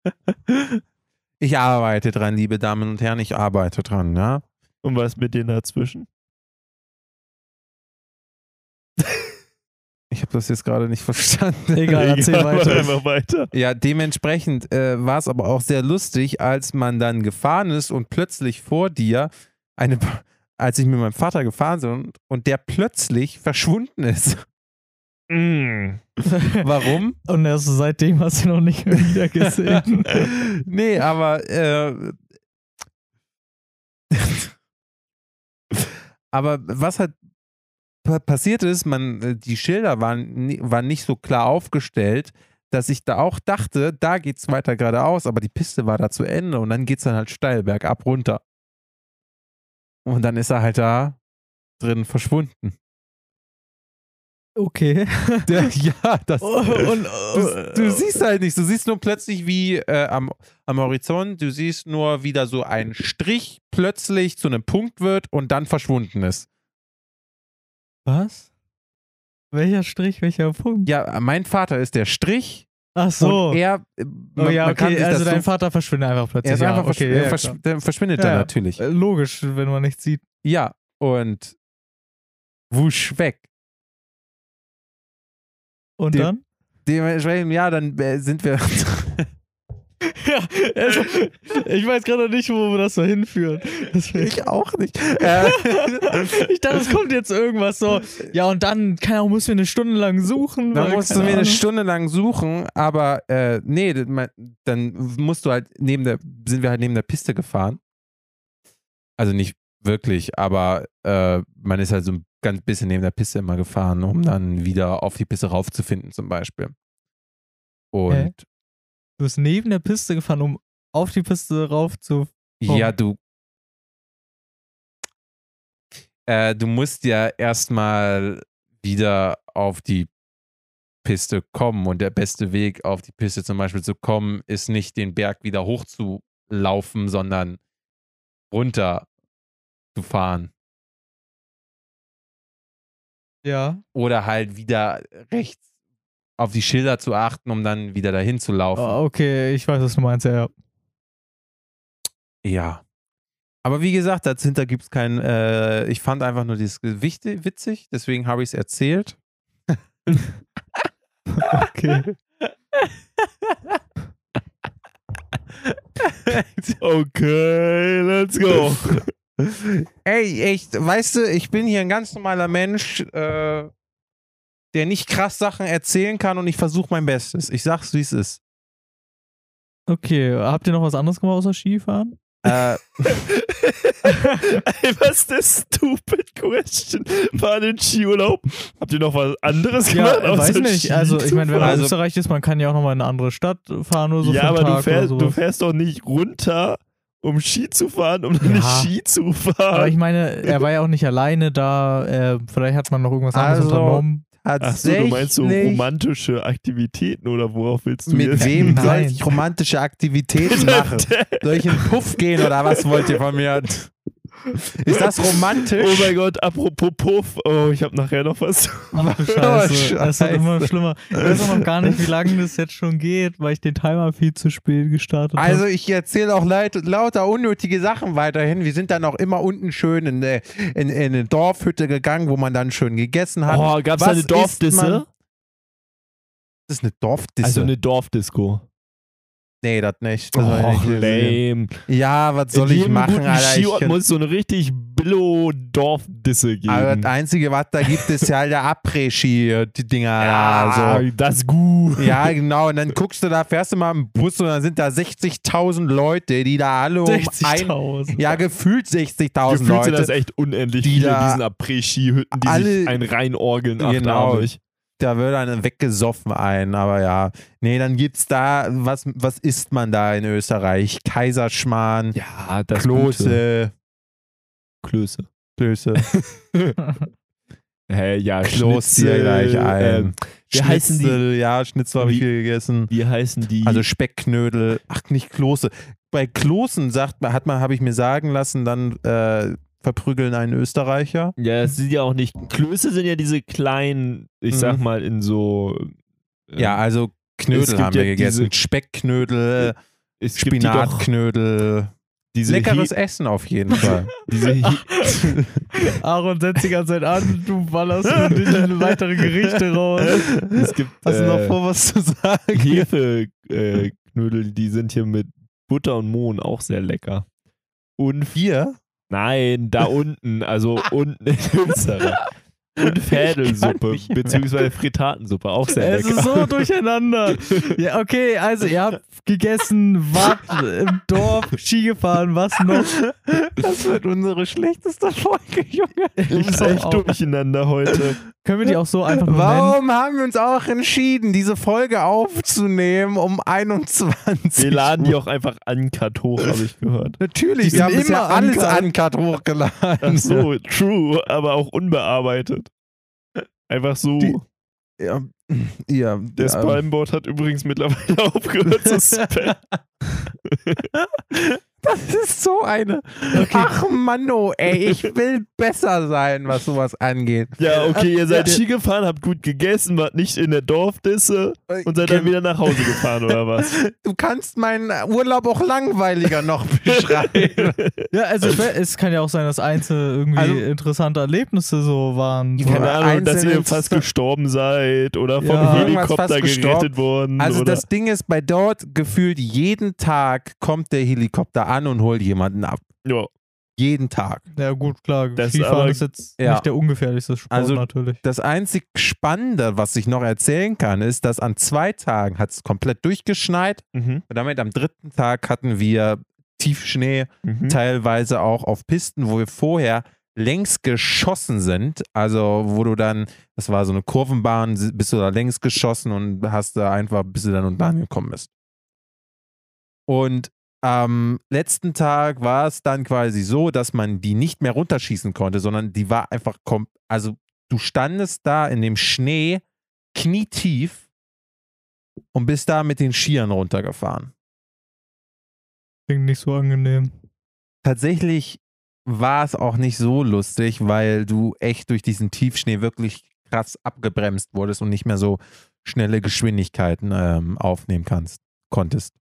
ich arbeite dran, liebe Damen und Herren, ich arbeite dran, ja. Und was mit denen dazwischen? Ich habe das jetzt gerade nicht verstanden. Egal, erzähl Egal, weiter. weiter. Ja, dementsprechend äh, war es aber auch sehr lustig, als man dann gefahren ist und plötzlich vor dir eine, als ich mit meinem Vater gefahren bin und der plötzlich verschwunden ist. Mm. Warum? Und erst seitdem hast du noch nicht mehr wieder gesehen. nee, aber äh, aber was halt pa- passiert ist, man äh, die Schilder waren waren nicht so klar aufgestellt, dass ich da auch dachte, da geht's weiter geradeaus, aber die Piste war da zu Ende und dann geht's dann halt steil bergab runter. Und dann ist er halt da drin verschwunden. Okay. Ja, ja das. Oh, und, Du, du siehst halt nichts. Du siehst nur plötzlich wie äh, am, am Horizont, du siehst nur wieder so ein Strich plötzlich zu einem Punkt wird und dann verschwunden ist. Was? Welcher Strich, welcher Punkt? Ja, mein Vater ist der Strich Ach so. Und er, äh, oh man, ja, man kann okay, also dein so, Vater verschwindet einfach plötzlich. er ist ja, einfach okay, ja, er versch klar. der verschwindet Ja, dann ja. natürlich. Logisch, wenn man nichts sieht. Ja, und wusch weg. Und Die- dann? Dementsprechend, ja, dann äh, sind wir. Ja, also, ich weiß gerade nicht, wo wir das so hinführen. Deswegen. ich auch nicht. Äh, Ich dachte, es kommt jetzt irgendwas so. Ja, und dann, keine Ahnung, müssen wir eine Stunde lang suchen. Dann weil, musst du keine mir eine. Stunde lang suchen, aber äh, nee, dann musst du halt neben der, sind wir halt neben der Piste gefahren. Also nicht wirklich, aber äh, man ist halt so ein ganz bisschen neben der Piste immer gefahren, um dann wieder auf die Piste raufzufinden, zum Beispiel. Und Hä? Du bist neben der Piste gefahren, um auf die Piste rauf zu. ja, du. Äh, du musst ja erstmal wieder auf die Piste kommen und der beste Weg auf die Piste zum Beispiel zu kommen, ist nicht den Berg wieder hoch zu laufen, sondern runter zu fahren. Ja. Oder halt wieder rechts auf die Schilder zu achten, um dann wieder dahin zu laufen. Ah, okay, ich weiß, was du meinst, ja. ja. Ja. Aber wie gesagt, dahinter gibt es kein, äh, ich fand einfach nur dieses Gewicht witzig, deswegen habe ich es erzählt. Okay. Okay, let's go. Ey, echt, weißt du, ich bin hier ein ganz normaler Mensch, äh, der nicht krass Sachen erzählen kann und ich versuche mein Bestes. Ich sag's, wie es ist. Okay, habt ihr noch was anderes gemacht außer Skifahren? Äh, Ey, was ist das stupid question? War den Skiurlaub? Habt ihr noch was anderes Ja, gemacht? außer weiß nicht. Also, ich meine, wenn man in Also- Österreich ist, man kann ja auch nochmal in eine andere Stadt fahren oder so. ja, für einen aber du fährst, oder du fährst doch nicht runter, um Ski zu fahren, um dann Ja. Ski zu fahren. Aber ich meine, er war ja auch nicht alleine da. Äh, vielleicht hat man noch irgendwas anderes Also, unternommen. Ach so, du meinst so romantische Aktivitäten oder worauf willst du Mit jetzt? wem soll ich romantische Aktivitäten machen? Soll ich in den Puff gehen oder was wollt ihr von mir? Ist das romantisch? Oh mein Gott, apropos Puff. Oh, ich habe nachher noch was. Oh, Scheiße. Es wird immer schlimmer. Ich weiß auch noch gar nicht, wie lange das jetzt schon geht, weil ich den Timer viel zu spät gestartet habe. Also ich erzähle auch leid, lauter unnötige Sachen weiterhin. Wir sind dann auch immer unten schön in, in, in eine Dorfhütte gegangen, wo man dann schön gegessen hat. Oh, gab's Was da eine Dorfdisse? Das ist eine Dorfdisse. Also eine Dorfdisco. Nee, das nicht. Das Oh, lame. Ja, was soll ich machen, Alter? Ich muss so eine richtig billo Dorfdisse geben. aber das Einzige, was da gibt, ist ja der Après-Ski, die Dinger ja, da. So. das ist gut. Ja, genau. Und dann guckst du da, fährst du mal im Bus und dann sind da 60.000 Leute, die da alle um ein. 60.000. Ja, gefühlt 60.000 Gefühlt Leute. sind das echt unendlich die viele da diesen Après-Ski-Hütten, die alle- sich ein reinorgeln Genau. achtarmig. Da wird dann weggesoffen ein, aber ja. Nee, dann gibt's da, was, was isst man da in Österreich? Kaiserschmarrn, Ja, das Klose, Klöße. Klöße, Hä, ja, Schnitzel, gleich ein. ähm, wie heißen die? Schnitzel, ja, Schnitzel habe ich viel gegessen. wie heißen die? Also Speckknödel, ach nicht Klose. Bei Klosen sagt hat man, habe ich mir sagen lassen, dann äh, verprügeln einen Österreicher. ja, es sind ja auch nicht. Klöße sind ja diese kleinen, ich sag Mhm. mal, in so. ähm, Ja, also Knödel haben wir ja gegessen. diese- Speckknödel, es gibt die doch, Spinatknödel. diese Leckeres He- Essen auf jeden Fall. diese He Aaron setzt die ganze Zeit an, du ballerst weitere Gerichte raus. es gibt Hast du noch äh, vor, was zu sagen? Hefeknödel, äh, Knödel, die sind hier mit Butter und Mohn auch sehr lecker. Und Hier? Nein, da unten, also unten in Österreich. Und Fädelsuppe, beziehungsweise Fritatensuppe, auch sehr Es lecker. ist so durcheinander. Ja, okay, also ihr habt gegessen, wart im Dorf, Ski gefahren, was noch? Das wird unsere schlechteste Folge, Junge. Ich bin echt auch- durcheinander heute. Können wir die auch so einfach nur nennen? Warum haben wir uns auch entschieden, diese Folge aufzunehmen um 21 Wir laden die auch einfach uncut hoch, habe ich gehört. Natürlich, Die wir haben immer alles uncut. uncut hochgeladen. Ach so, true, aber auch unbearbeitet. Einfach so. Die- Ja, ja, Der ja. Spalmbot hat übrigens mittlerweile aufgehört zu spammen. Das ist so eine. Ach Manno, ey, ich will besser sein, was sowas angeht. Ja, okay, ihr seid Ja. Ski gefahren, habt gut gegessen, wart nicht in der Dorfdisse und seid dann wieder nach Hause gefahren, oder was? Du kannst meinen Urlaub auch langweiliger noch beschreiben. Ja, also es kann ja auch sein, dass einzelne irgendwie Also- interessante Erlebnisse so waren. So. Keine Ahnung, dass ihr fast Sto- gestorben seid oder vom Ja, Helikopter fast gestorben. gerettet worden. Also oder das Ding ist, bei dort gefühlt jeden Tag kommt der Helikopter an und holt jemanden ab. ja, Jeden Tag. Ja, gut, klar. Das Skifahren aber- ist jetzt Ja. nicht der ungefährlichste Sport Also- natürlich. Das einzig Spannende, was ich noch erzählen kann, ist, dass an zwei Tagen hat es komplett durchgeschneit mhm. und damit am dritten Tag hatten wir Tiefschnee, Mhm. teilweise auch auf Pisten, wo wir vorher längs geschossen sind. Also, wo du dann, das war so eine Kurvenbahn, bist du da längs geschossen und hast da einfach, bis du dann unten angekommen bist. Und am letzten Tag war es dann quasi so, dass man die nicht mehr runterschießen konnte, sondern die war einfach, also du standest da in dem Schnee knietief und bist da mit den Skiern runtergefahren. Klingt nicht so angenehm. tatsächlich war es auch nicht so lustig, weil du echt durch diesen Tiefschnee wirklich krass abgebremst wurdest und nicht mehr so schnelle Geschwindigkeiten ähm, aufnehmen kannst, konntest.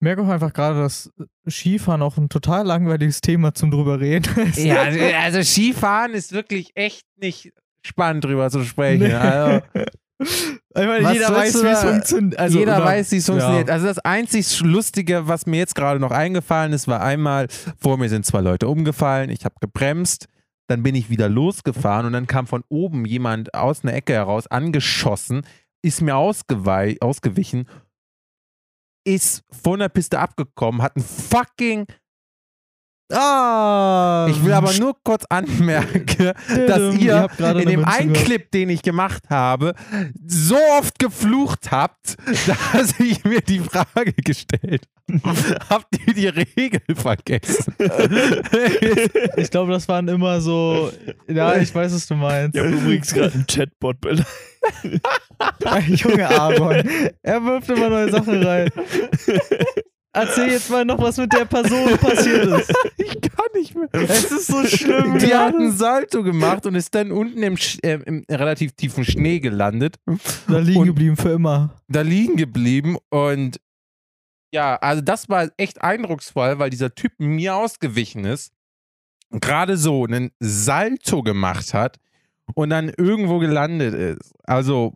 Ich merke auch einfach gerade, dass Skifahren auch ein total langweiliges Thema zum drüber reden ist. Ja, also, also Skifahren ist wirklich echt nicht spannend drüber zu sprechen. Nee. Also, meine, jeder weiß, wie es funktioniert. Also, jeder oder- weiß, wie es funktioniert. Ja. Also das einzig Lustige, was mir jetzt gerade noch eingefallen ist, war einmal, vor mir sind zwei Leute umgefallen, ich habe gebremst, dann bin ich wieder losgefahren und dann kam von oben jemand aus einer Ecke heraus angeschossen, ist mir ausgewichen, ist von der Piste abgekommen, hat ein fucking, Ah! ich will aber nur kurz anmerken, dass Ihr in dem einen. Clip, den ich gemacht habe, so oft geflucht habt, dass ich mir die Frage gestellt habe, habt ihr die Regel vergessen? Ich glaube, das waren immer so. Ja, ich weiß, was du meinst. Ich habe übrigens gerade einen Chatbot beleidigt. Junge Aaron. Er wirft immer neue Sachen rein. Erzähl jetzt mal noch, was mit der Person passiert ist. ich kann nicht mehr. Es ist so schlimm. Die hat einen Salto gemacht und ist dann unten im, Sch äh, im relativ tiefen Schnee gelandet, da liegen Und- geblieben für immer. da liegen geblieben und ja, also das war echt eindrucksvoll, weil dieser Typ mir ausgewichen ist, gerade so einen Salto gemacht hat und dann irgendwo gelandet ist. Also,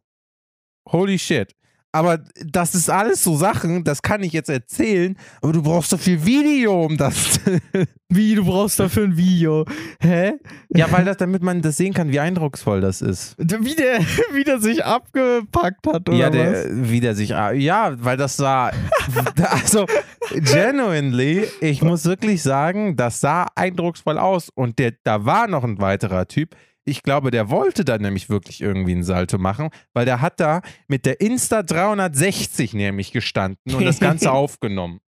holy shit. Aber das ist alles so Sachen, das kann ich jetzt erzählen, aber du brauchst so viel Video, um das. Wie, du brauchst dafür ein Video. Hä? ja, weil das, damit man das sehen kann, wie eindrucksvoll das ist. Wie der, wie der sich abgepackt hat, oder ja, was? der, wie der sich. ah, Ja, weil das sah. also, genuinely, ich muss wirklich sagen, das sah eindrucksvoll aus. Und der, da war noch ein weiterer Typ. Ich glaube, der wollte dann nämlich wirklich irgendwie einen Salto machen, weil der hat da mit der Insta 360 nämlich gestanden und das Ganze aufgenommen.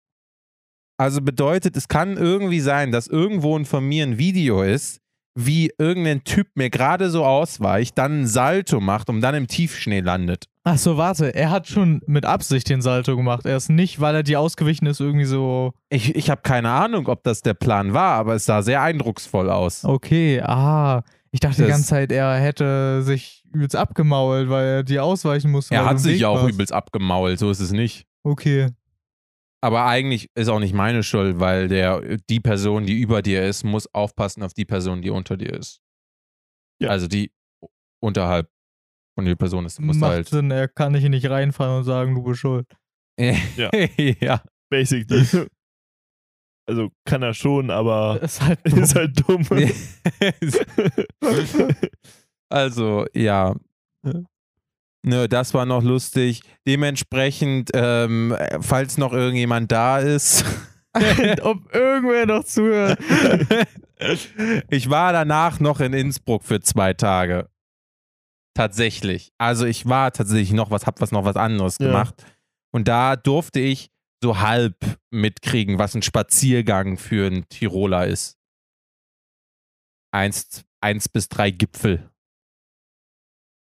Also bedeutet, es kann irgendwie sein, dass irgendwo von mir ein Video ist, wie irgendein Typ mir gerade so ausweicht, dann einen Salto macht und dann im Tiefschnee landet. Ach so, warte. Er hat schon mit Absicht den Salto gemacht. Er ist nicht, weil er dir ausgewichen ist, irgendwie so. Ich, ich habe keine Ahnung, ob das der Plan war, aber es sah sehr eindrucksvoll aus. Okay, ah. Ich dachte die Das- ganze Zeit, er hätte sich übelst abgemault, weil er dir ausweichen musste. er hat sich Weg ja auch warst. übelst abgemault, so ist es nicht. Okay. Aber eigentlich ist auch nicht meine Schuld, weil der, die Person, die über dir ist, muss aufpassen auf die Person, die unter dir ist. Ja. Also die unterhalb von der Person ist. Du musst Macht halt. Sinn, er kann nicht in dich reinfallen und sagen, du bist schuld. Ja. ja. Basically. Also kann er schon, aber Das ist halt dumm. ist halt dumm. also, ja. Nö, das war noch lustig. Dementsprechend, ähm, falls noch irgendjemand da ist. Ob irgendwer noch zuhört. ich war danach noch in Innsbruck für zwei Tage. Tatsächlich. Also ich war tatsächlich noch was, hab was noch was anderes Ja. gemacht. Und da durfte ich so halb mitkriegen, was ein Spaziergang für einen Tiroler ist. Eins, eins bis drei Gipfel.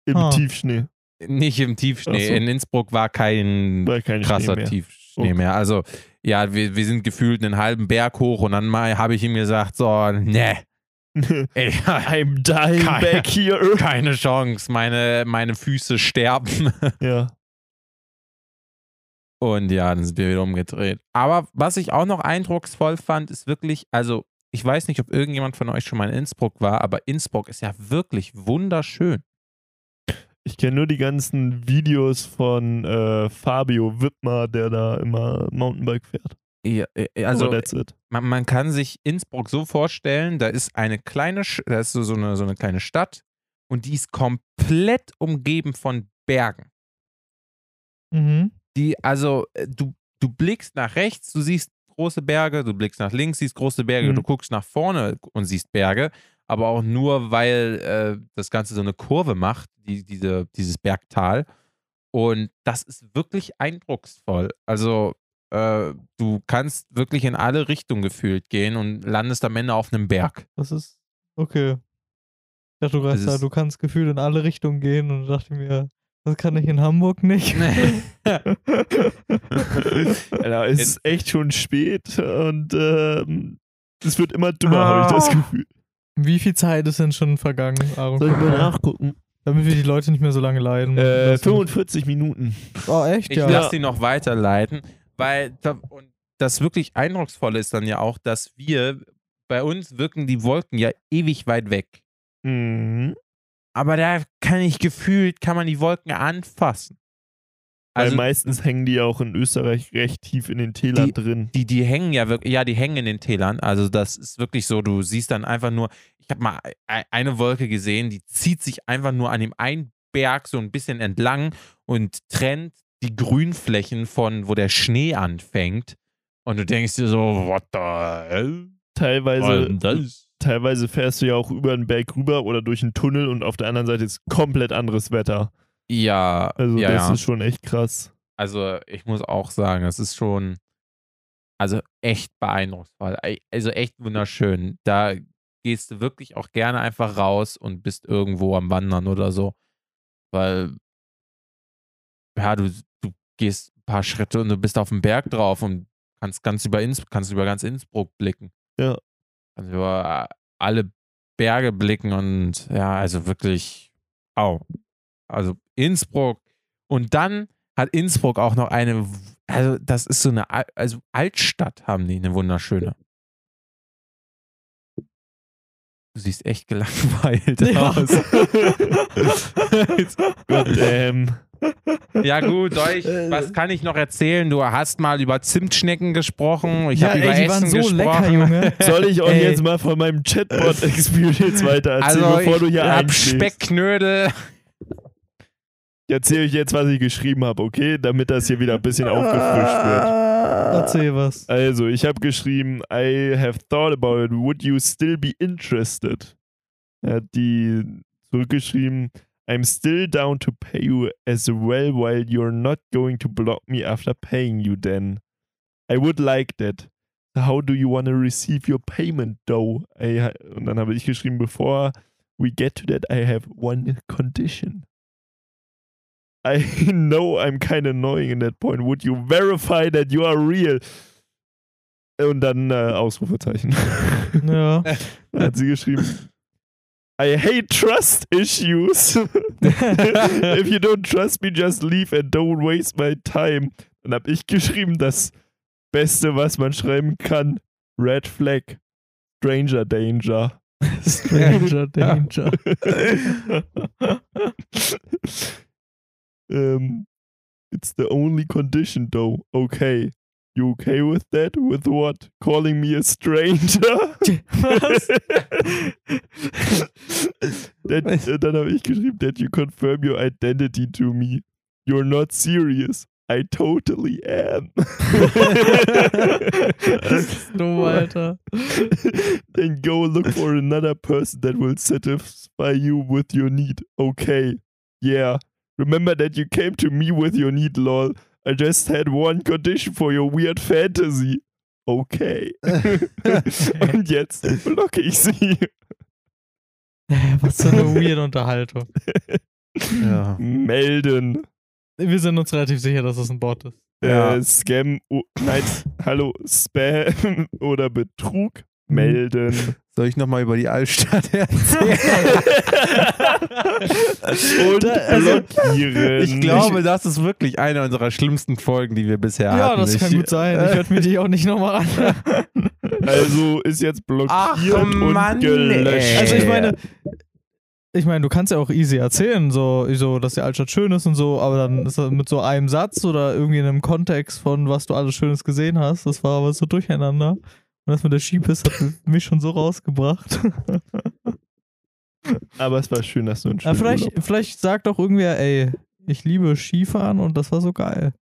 Im Ah. Tiefschnee. Nicht im Tiefschnee. So. In Innsbruck war kein War kein krasser Schnee mehr. Tief, Schnee Okay. mehr. Also, ja, wir, wir sind gefühlt einen halben Berg hoch und dann mal habe ich ihm gesagt, so, ne, ey, I'm dying Keine- back here. keine Chance, meine, meine Füße sterben. Ja. Und ja, dann sind wir wieder umgedreht. Aber was ich auch noch eindrucksvoll fand, ist wirklich, also ich weiß nicht, ob irgendjemand von euch schon mal in Innsbruck war, aber Innsbruck ist ja wirklich wunderschön. Ich kenne nur die ganzen Videos von äh, Fabio Wittmer, der da immer Mountainbike fährt. Ja, äh, Also, Also it. man, man kann sich Innsbruck so vorstellen, da ist eine kleine, da ist so, so, eine, so eine kleine Stadt und die ist komplett umgeben von Bergen. Mhm. Die, also, äh, du, du blickst nach rechts, du siehst große Berge, du blickst nach links, siehst große Berge, Mhm. du guckst nach vorne und siehst Berge, aber auch nur, weil äh, das Ganze so eine Kurve macht, die, diese, dieses Bergtal. Und das ist wirklich eindrucksvoll. Also, äh, du kannst wirklich in alle Richtungen gefühlt gehen und landest am Ende auf einem Berg. Das ist okay. Ich dachte, du, ist- du kannst gefühlt in alle Richtungen gehen und dachte mir, das kann ich in Hamburg nicht. Alter, es ist echt schon spät und ähm, es wird immer dümmer, habe ich das Ah. Gefühl. Wie viel Zeit ist denn schon vergangen, Aaron? Soll ich mal Guck mal, nachgucken? Damit wir die Leute nicht mehr so lange leiden. Äh, lassen. 45 Minuten. Oh, echt? Ich Ja. lasse sie noch weiterleiten, weil da, und das wirklich Eindrucksvolle ist dann ja auch, dass wir, bei uns wirken die Wolken ja ewig weit weg. Mhm. Aber da kann ich gefühlt, kann man die Wolken anfassen. Weil Also meistens hängen die auch in Österreich recht tief in den Tälern Die- drin. die, die hängen ja wirklich, ja, die hängen in den Tälern. Also das ist wirklich so, du siehst dann einfach nur, ich habe mal e- eine Wolke gesehen, die zieht sich einfach nur an dem einen Berg so ein bisschen entlang und trennt die Grünflächen von, wo der Schnee anfängt. Und du denkst dir so, what the hell? Teilweise, das? Teilweise fährst du ja auch über einen Berg rüber oder durch einen Tunnel und auf der anderen Seite ist komplett anderes Wetter. Ja, Also ja, das ja. ist schon echt krass. Also ich muss auch sagen, es ist schon, also echt beeindrucksvoll. Ey, Also echt wunderschön. Da gehst du wirklich auch gerne einfach raus und bist irgendwo am Wandern oder so. Weil, ja, du, du gehst ein paar Schritte und du bist auf dem Berg drauf und kannst ganz über, Inns kannst über ganz Innsbruck blicken. Ja. Kannst über alle Berge blicken und ja, also wirklich, au. Also Innsbruck. Und dann hat Innsbruck auch noch eine, also das ist so eine, Al- also Altstadt haben die, eine wunderschöne. Du siehst echt gelangweilt Ja. aus. God damn. Ja gut, Deutsch, Äh, was kann ich noch erzählen? Du hast mal über Zimtschnecken gesprochen, ich ja, habe über ey, die Essen waren so gesprochen. lecker, Junge. Soll ich auch Ey. jetzt mal von meinem Chatbot-Experience weiter erzählen, Also bevor du ich hier hab einschläfst? Speckknödel. Ich erzähle euch jetzt, was ich geschrieben habe, okay? Damit das hier wieder ein bisschen aufgefrischt wird. Erzähl was. Also, ich habe geschrieben, I have thought about it. Would you still be interested? Er hat die zurückgeschrieben, I'm still down to pay you as well while you're not going to block me after paying you then. I would like that. How do you want to receive your payment though? I, und dann habe ich geschrieben, before we get to that, I have one condition. I know I'm kind of annoying in that point. Would you verify that you are real? Und dann äh, Ausrufezeichen. Ja. Dann hat sie geschrieben, I hate trust issues. If you don't trust me, just leave and don't waste my time. Dann habe ich geschrieben, das Beste, was man schreiben kann, Red Flag, Stranger Danger. Stranger Danger. um, it's the only condition, though. Okay. You okay with that? With what? Calling me a stranger? That, uh, äh, dann habe ich geschrieben, that you confirm your identity to me. You're not serious. I totally am. Das ist dumm, Alter. then go look for another person that will satisfy you with your need. Okay. Yeah. Remember that you came to me with your need, lol. I just had one condition for your weird fantasy. Okay. Und jetzt blocke ich sie. Was für eine weird Unterhaltung. Ja. Melden. Wir sind uns relativ sicher, dass es ein Bot ist. Ja. äh, Scam, oh, nein, hallo, Spam oder Betrug melden. Soll ich nochmal über die Altstadt erzählen? Und also, blockieren. ich glaube, das ist wirklich eine unserer schlimmsten Folgen, die wir bisher hatten. Ja, das Ich- kann gut sein. Ich werde mir die auch nicht nochmal an. Also ist jetzt blockiert Ach, und Mann, gelöscht. Also ich meine, ich meine, du kannst ja auch easy erzählen, so, so, dass die Altstadt schön ist und so, aber dann ist das mit so einem Satz oder irgendwie in einem Kontext von, was du alles Schönes gesehen hast, das war aber so durcheinander. Und das mit der Skipiste hat mich schon so rausgebracht. Aber es war schön, dass du einen Ja, schönen vielleicht, Urlaub vielleicht sagt doch irgendwer, ey, ich liebe Skifahren und das war so geil.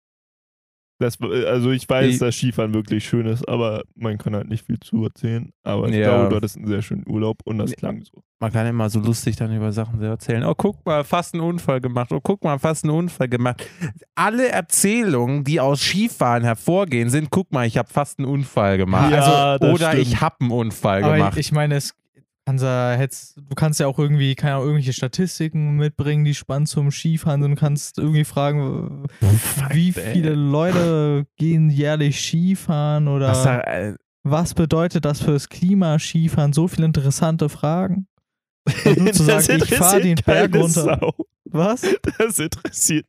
Das, Also ich weiß, Ich- dass Skifahren wirklich schön ist, aber man kann halt nicht viel zu erzählen. Aber ich Ja. glaube, du hattest einen sehr schönen Urlaub und das klang so. Man kann immer so lustig dann über Sachen so erzählen. Oh, guck mal, fast einen Unfall gemacht. Oh, guck mal, fast einen Unfall gemacht. Alle Erzählungen, die aus Skifahren hervorgehen, sind, guck mal, ich habe fast einen Unfall gemacht. Ja, das also, oder stimmt. ich habe einen Unfall Aber gemacht. ich meine, es kannst ja, hättest, du kannst ja auch irgendwie, keine Ahnung, irgendwelche Statistiken mitbringen, die spannend zum Skifahren sind. Du kannst irgendwie fragen, wie viele Leute gehen jährlich Skifahren oder Was da, äh, was bedeutet das fürs Klima, Skifahren? So viele interessante Fragen. Und zu sagen, ich fahre den Berg runter. Sau. Was? Das interessiert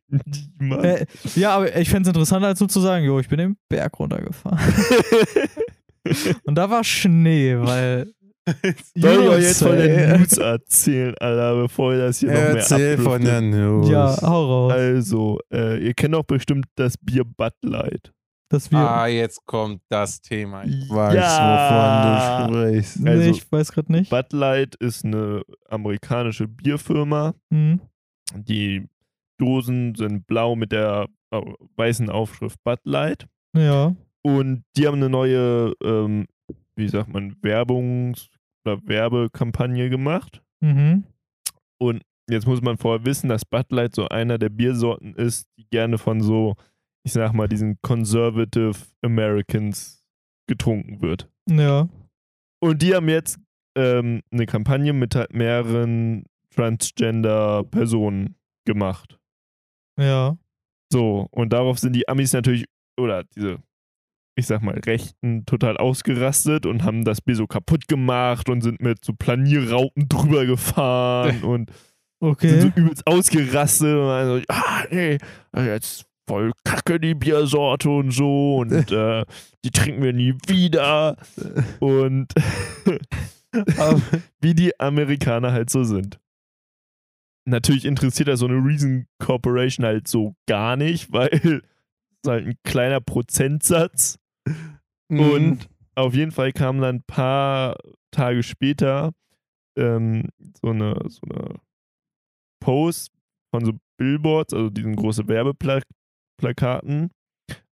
niemand. Äh, ja, aber ich fände es interessanter, als nur zu sagen, jo, ich bin den Berg runtergefahren. Und da war Schnee, weil. Soll ich euch jetzt von der. News erzählen, Alter, bevor ihr das hier noch mehr erzähl von der News. Ja, hau raus. Also, äh, ihr kennt doch bestimmt das Bier Bud Light. Dass wir. Ah, jetzt kommt das Thema. Ich Ja. weiß, wovon du sprichst. nee, also- ich weiß gerade nicht. Bud Light ist eine amerikanische Bierfirma. Hm. Die Dosen sind blau mit der äh, weißen Aufschrift Bud Light. Ja. Und die haben eine neue, ähm, wie sagt man, Werbungs- oder Werbekampagne gemacht. Mhm. Und jetzt muss man vorher wissen, dass Bud Light so einer der Biersorten ist, die gerne von so, ich sag mal, diesen Conservative Americans getrunken wird. Ja. Und die haben jetzt ähm, eine Kampagne mit halt mehreren Transgender-Personen gemacht. Ja. So, und darauf sind die Amis natürlich, oder diese, ich sag mal, Rechten total ausgerastet und haben das Bier so kaputt gemacht und sind mit so Planierraupen drüber gefahren und Okay. sind so übelst ausgerastet und also, ah, nee, jetzt voll kacke die Biersorte und so und äh, die trinken wir nie wieder und wie die Amerikaner halt so sind. Natürlich interessiert da so eine Reason Corporation halt so gar nicht, weil ist halt ein kleiner Prozentsatz. Und auf jeden Fall kam dann ein paar Tage später ähm, so, eine, so eine Post von so Billboards, also diesen großen Werbeplakaten,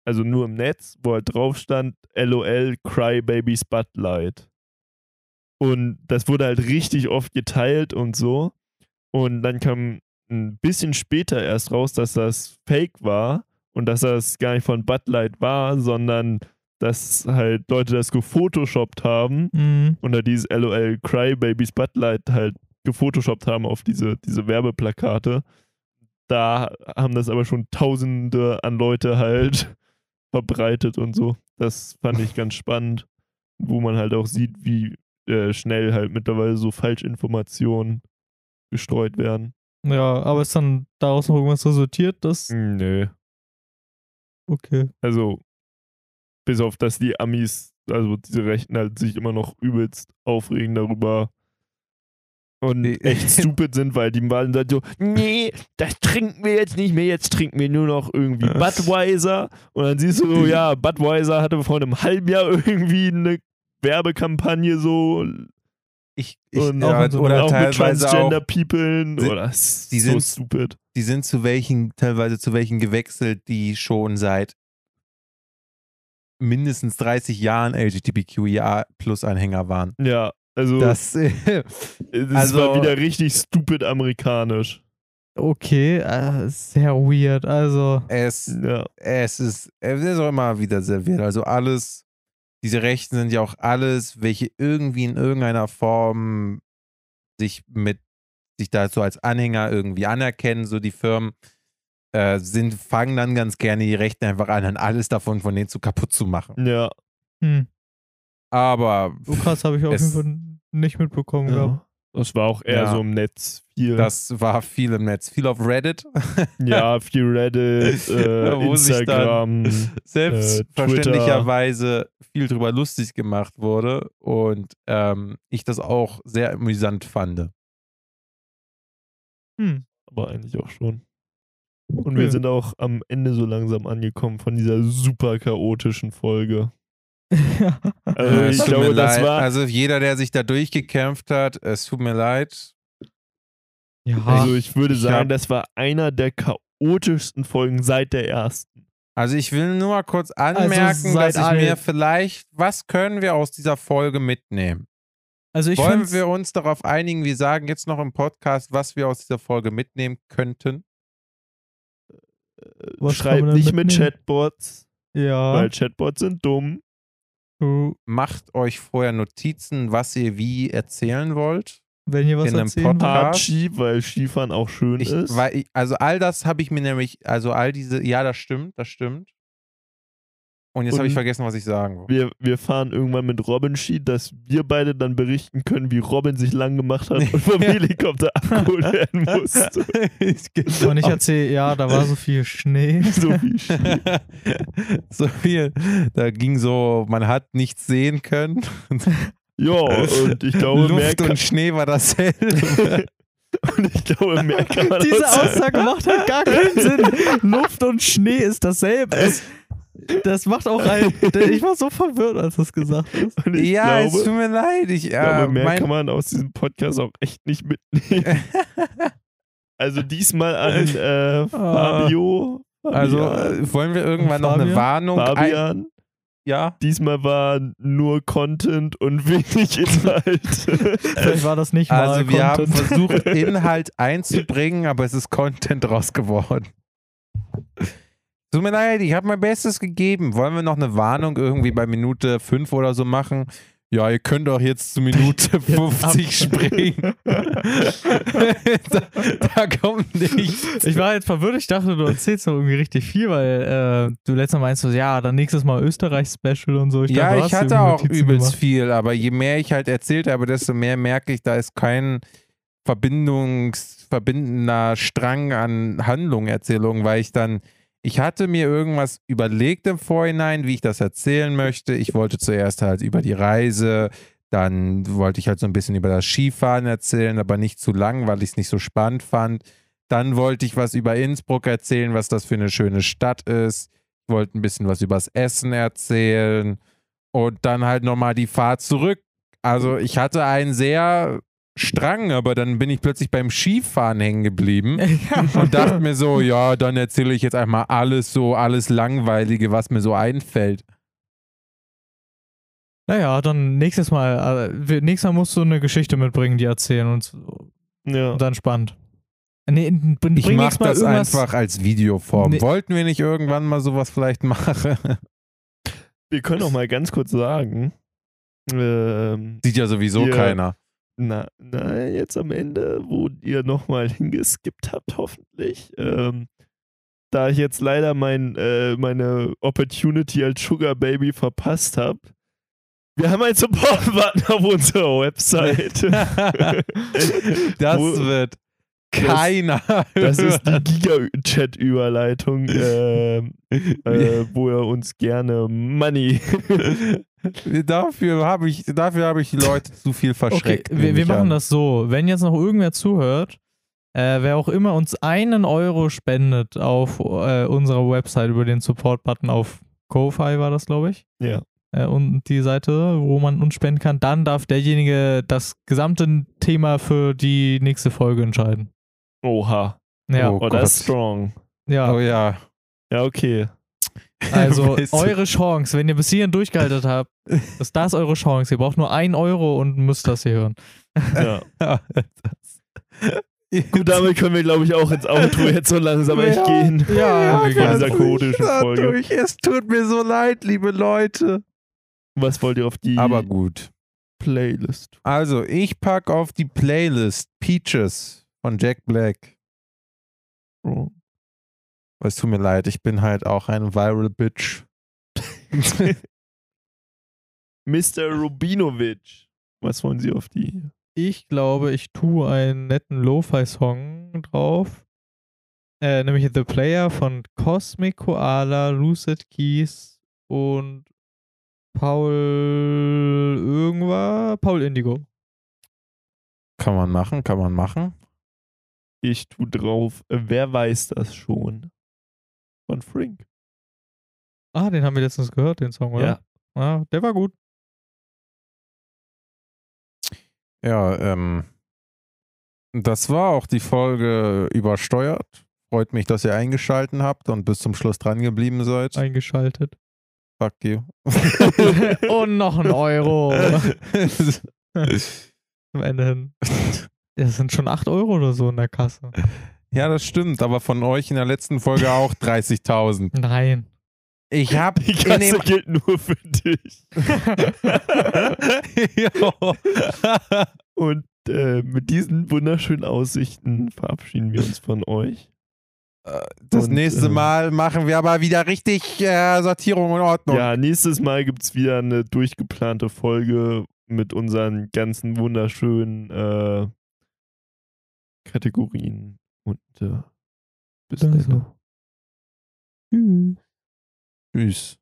also nur im Netz, wo halt drauf stand, LOL Crybaby Spotlight. Und das wurde halt richtig oft geteilt und so. Und dann kam ein bisschen später erst raus, dass das Fake war und dass das gar nicht von Bud Light war, sondern dass halt Leute das gefotoshoppt haben Mhm. und da dieses LOL Crybaby Spotlight halt gefotoshoppt haben auf diese, diese Werbeplakate. Da haben das aber schon Tausende an Leute halt verbreitet und so. Das fand ich ganz spannend, wo man halt auch sieht, wie äh, schnell halt mittlerweile so Falschinformationen gestreut werden. Ja, aber ist dann daraus noch irgendwas resultiert? Das. Nö. Okay. Also, bis auf dass die Amis, also diese Rechten halt sich immer noch übelst aufregen darüber. Und echt stupid sind, weil die waren dann so, nee, das trinken wir jetzt nicht mehr, jetzt trinken wir nur noch irgendwie Budweiser. Und dann siehst du so, ja, Budweiser hatte vor einem halben Jahr irgendwie eine Werbekampagne so. Ich, ich, und ja, auch so- oder auch mit teilweise Transgender auch, People oder die so sind- stupid. die sind zu welchen, teilweise zu welchen gewechselt, die schon seit mindestens 30 Jahren LGBTQIA plus Anhänger waren. Ja, also Das, äh, das also- war wieder richtig stupid amerikanisch. Okay, äh, sehr weird. Also. es, Ja. es ist, es ist auch immer wieder serviert. Also alles, diese Rechten sind ja auch alles, welche irgendwie in irgendeiner Form sich mit, sich dazu als Anhänger irgendwie anerkennen, so die Firmen. Äh, sind, fangen dann ganz gerne die Rechten einfach an, dann alles davon von denen zu kaputt zu machen. Ja. Hm. Aber So krass habe ich auf Es- jeden Fall nicht mitbekommen gehabt. ja. Das war auch eher Ja. so im Netz viel. das war viel im Netz, viel auf Reddit. ja, viel Reddit, äh, Wo sich dann Instagram. selbstverständlicherweise viel drüber lustig gemacht wurde und ähm, ich das auch sehr amüsant fand. Hm. aber eigentlich auch schon. Und Okay. wir sind auch am Ende so langsam angekommen von dieser super chaotischen Folge. ja. Also Äh, ich glaube, das war. Also jeder, der sich da durchgekämpft hat, es tut mir leid. ja. Also ich würde ich sagen, das war einer der chaotischsten Folgen seit der ersten. Also ich will nur mal kurz anmerken, seit dass ich mir vielleicht, was können wir aus dieser Folge mitnehmen? also ich Wollen wir uns darauf einigen, wir sagen jetzt noch im Podcast, was wir aus dieser Folge mitnehmen könnten? Was kann Schreibt nicht mit? Chatbots, ja. weil Chatbots sind dumm. du- Macht euch vorher Notizen, was ihr wie erzählen wollt. Wenn ihr was In einem erzählen wollt. Podcast. Ski, weil Skifahren auch schön Ich, ist. weil ich, also all das habe ich mir nämlich, also all diese, ja, das stimmt, das stimmt. Und jetzt habe ich vergessen, was ich sagen wollte. wir, wir fahren irgendwann mit Robin Ski, dass wir beide dann berichten können, wie Robin sich lang gemacht hat und vom Helikopter abgeholt werden musste. Und ich erzähle, ja, da war so viel Schnee. so viel Ski. so viel. Da ging so, man hat nichts sehen können. Ja, und ich glaube, Luft und Schnee war dasselbe. und ich glaube, mehr kann man Diese. Aussage macht halt gar keinen Sinn. Luft und Schnee ist dasselbe. Es, das macht auch ein. Ich war so verwirrt, als du es gesagt ich ja, es glaube, tut mir leid. Ich, äh, glaube, mehr mein, kann man aus diesem Podcast auch echt nicht mitnehmen. Also diesmal an äh, Fabio. also Fabian, äh, wollen wir irgendwann noch eine Fabian? Warnung ein, Fabian. Ja. Diesmal war nur Content und wenig Inhalt. Vielleicht war das nicht mal Also wir haben Content. versucht, Inhalt einzubringen, aber es ist Content draus geworden. Tut mir leid, ich habe mein Bestes gegeben. Wollen wir noch eine Warnung irgendwie bei Minute 5 oder so machen? Ja, ihr könnt doch jetzt zu Minute 50 springen. da, da kommt nichts. Ich war jetzt verwirrt, ich dachte, du erzählst noch irgendwie richtig viel, weil äh, du letztes Mal meinst, so, ja, dann nächstes Mal Österreich-Special und so. Ich ja, dachte, ich hatte auch Notizen übelst gemacht. viel, aber je mehr ich halt erzählt habe, desto mehr merke ich, da ist kein Verbindungs, verbindender Strang an Handlung, weil ich dann, ich hatte mir irgendwas überlegt im Vorhinein, wie ich das erzählen möchte. Ich wollte zuerst halt über die Reise, dann wollte ich halt so ein bisschen über das Skifahren erzählen, aber nicht zu lang, weil ich es nicht so spannend fand. Dann wollte ich was über Innsbruck erzählen, was das für eine schöne Stadt ist. Ich wollte ein bisschen was übers Essen erzählen und dann halt nochmal die Fahrt zurück. Also ich hatte einen sehr Strang, aber dann bin ich plötzlich beim Skifahren hängen geblieben und dachte mir so, ja, dann erzähle ich jetzt einmal alles so, alles Langweilige, was mir so einfällt. Naja, dann nächstes Mal, äh, wir- nächstes Mal musst du eine Geschichte mitbringen, die erzählen und, ja. und dann spannend. Nee, bring Ich Mal das irgendwas. einfach als Videoform. Nee. Wollten wir nicht irgendwann mal sowas vielleicht machen? Wir können auch mal ganz kurz sagen, ähm, Sieht ja sowieso Ja. keiner. Na, na, jetzt am Ende, wo ihr nochmal hingeskippt habt, hoffentlich, ähm, da ich jetzt leider mein, äh, meine Opportunity als Sugar Baby verpasst habe, wir haben einen Support-Button auf unserer Website. das Wo- wird keiner. Das ist hören. die Giga-Chat-Überleitung, ähm, äh, wo ihr uns gerne Money. dafür habe ich, dafür habe ich die Leute zu viel Okay, verschreckt. wir, nehme wir ich machen an. das so. Wenn jetzt noch irgendwer zuhört, äh, wer auch immer uns einen Euro spendet auf äh, unserer Website über den Support-Button auf Ko-Fi war das, glaube ich. Ja. Äh, und die Seite, wo man uns spenden kann, dann darf derjenige das gesamte Thema für die nächste Folge entscheiden. Oha. Ja, Oh Oh, das ist strong. ja. Oh ja. Ja, okay. Also eure Chance, wenn ihr bis hierhin durchgehalten habt, ist das eure Chance. Ihr braucht nur einen Euro und müsst das hier hören. Ja. Gut, damit können wir, glaube ich, auch ins Outro jetzt so langsam echt Ja. gehen. Ja, Von ganz dieser chaotischen Folge. Dadurch, es tut mir so leid, liebe Leute. Was wollt ihr auf die Aber gut. Playlist? Also, ich packe auf die Playlist Peaches von Jack Black. Oh. Es tut mir leid, ich bin halt auch ein Viral Bitch. Mr. Rubinovic. Was wollen Sie auf die? Ich glaube, ich tue einen netten Lo-Fi-Song drauf. Äh, nämlich The Player von Cosmic Koala, Lucid Keys und Paul irgendwas. Paul Indigo. Kann man machen, kann man machen. Ich tu drauf. Wer weiß das schon? Von Frink. Ah, den haben wir letztens gehört, den Song, oder? Ja. Ah, der war gut. Ja, ähm, das war auch die Folge übersteuert. Freut mich, dass ihr eingeschalten habt und bis zum Schluss dran geblieben seid. Eingeschaltet. Fuck you. und noch ein Euro. Am Ende hin. Das sind schon 8 Euro oder so in der Kasse. Ja, das stimmt, aber von euch in der letzten Folge auch 30.000. Nein. Ich hab Die Kasse dem gilt nur für dich. Und äh, mit diesen wunderschönen Aussichten verabschieden wir uns von euch. das Und, nächste ähm, Mal machen wir aber wieder richtig äh, Sortierung und Ordnung. Ja, nächstes Mal gibt es wieder eine durchgeplante Folge mit unseren ganzen wunderschönen äh, Kategorien. Und äh, bis dann. Tschüss. Tschüss.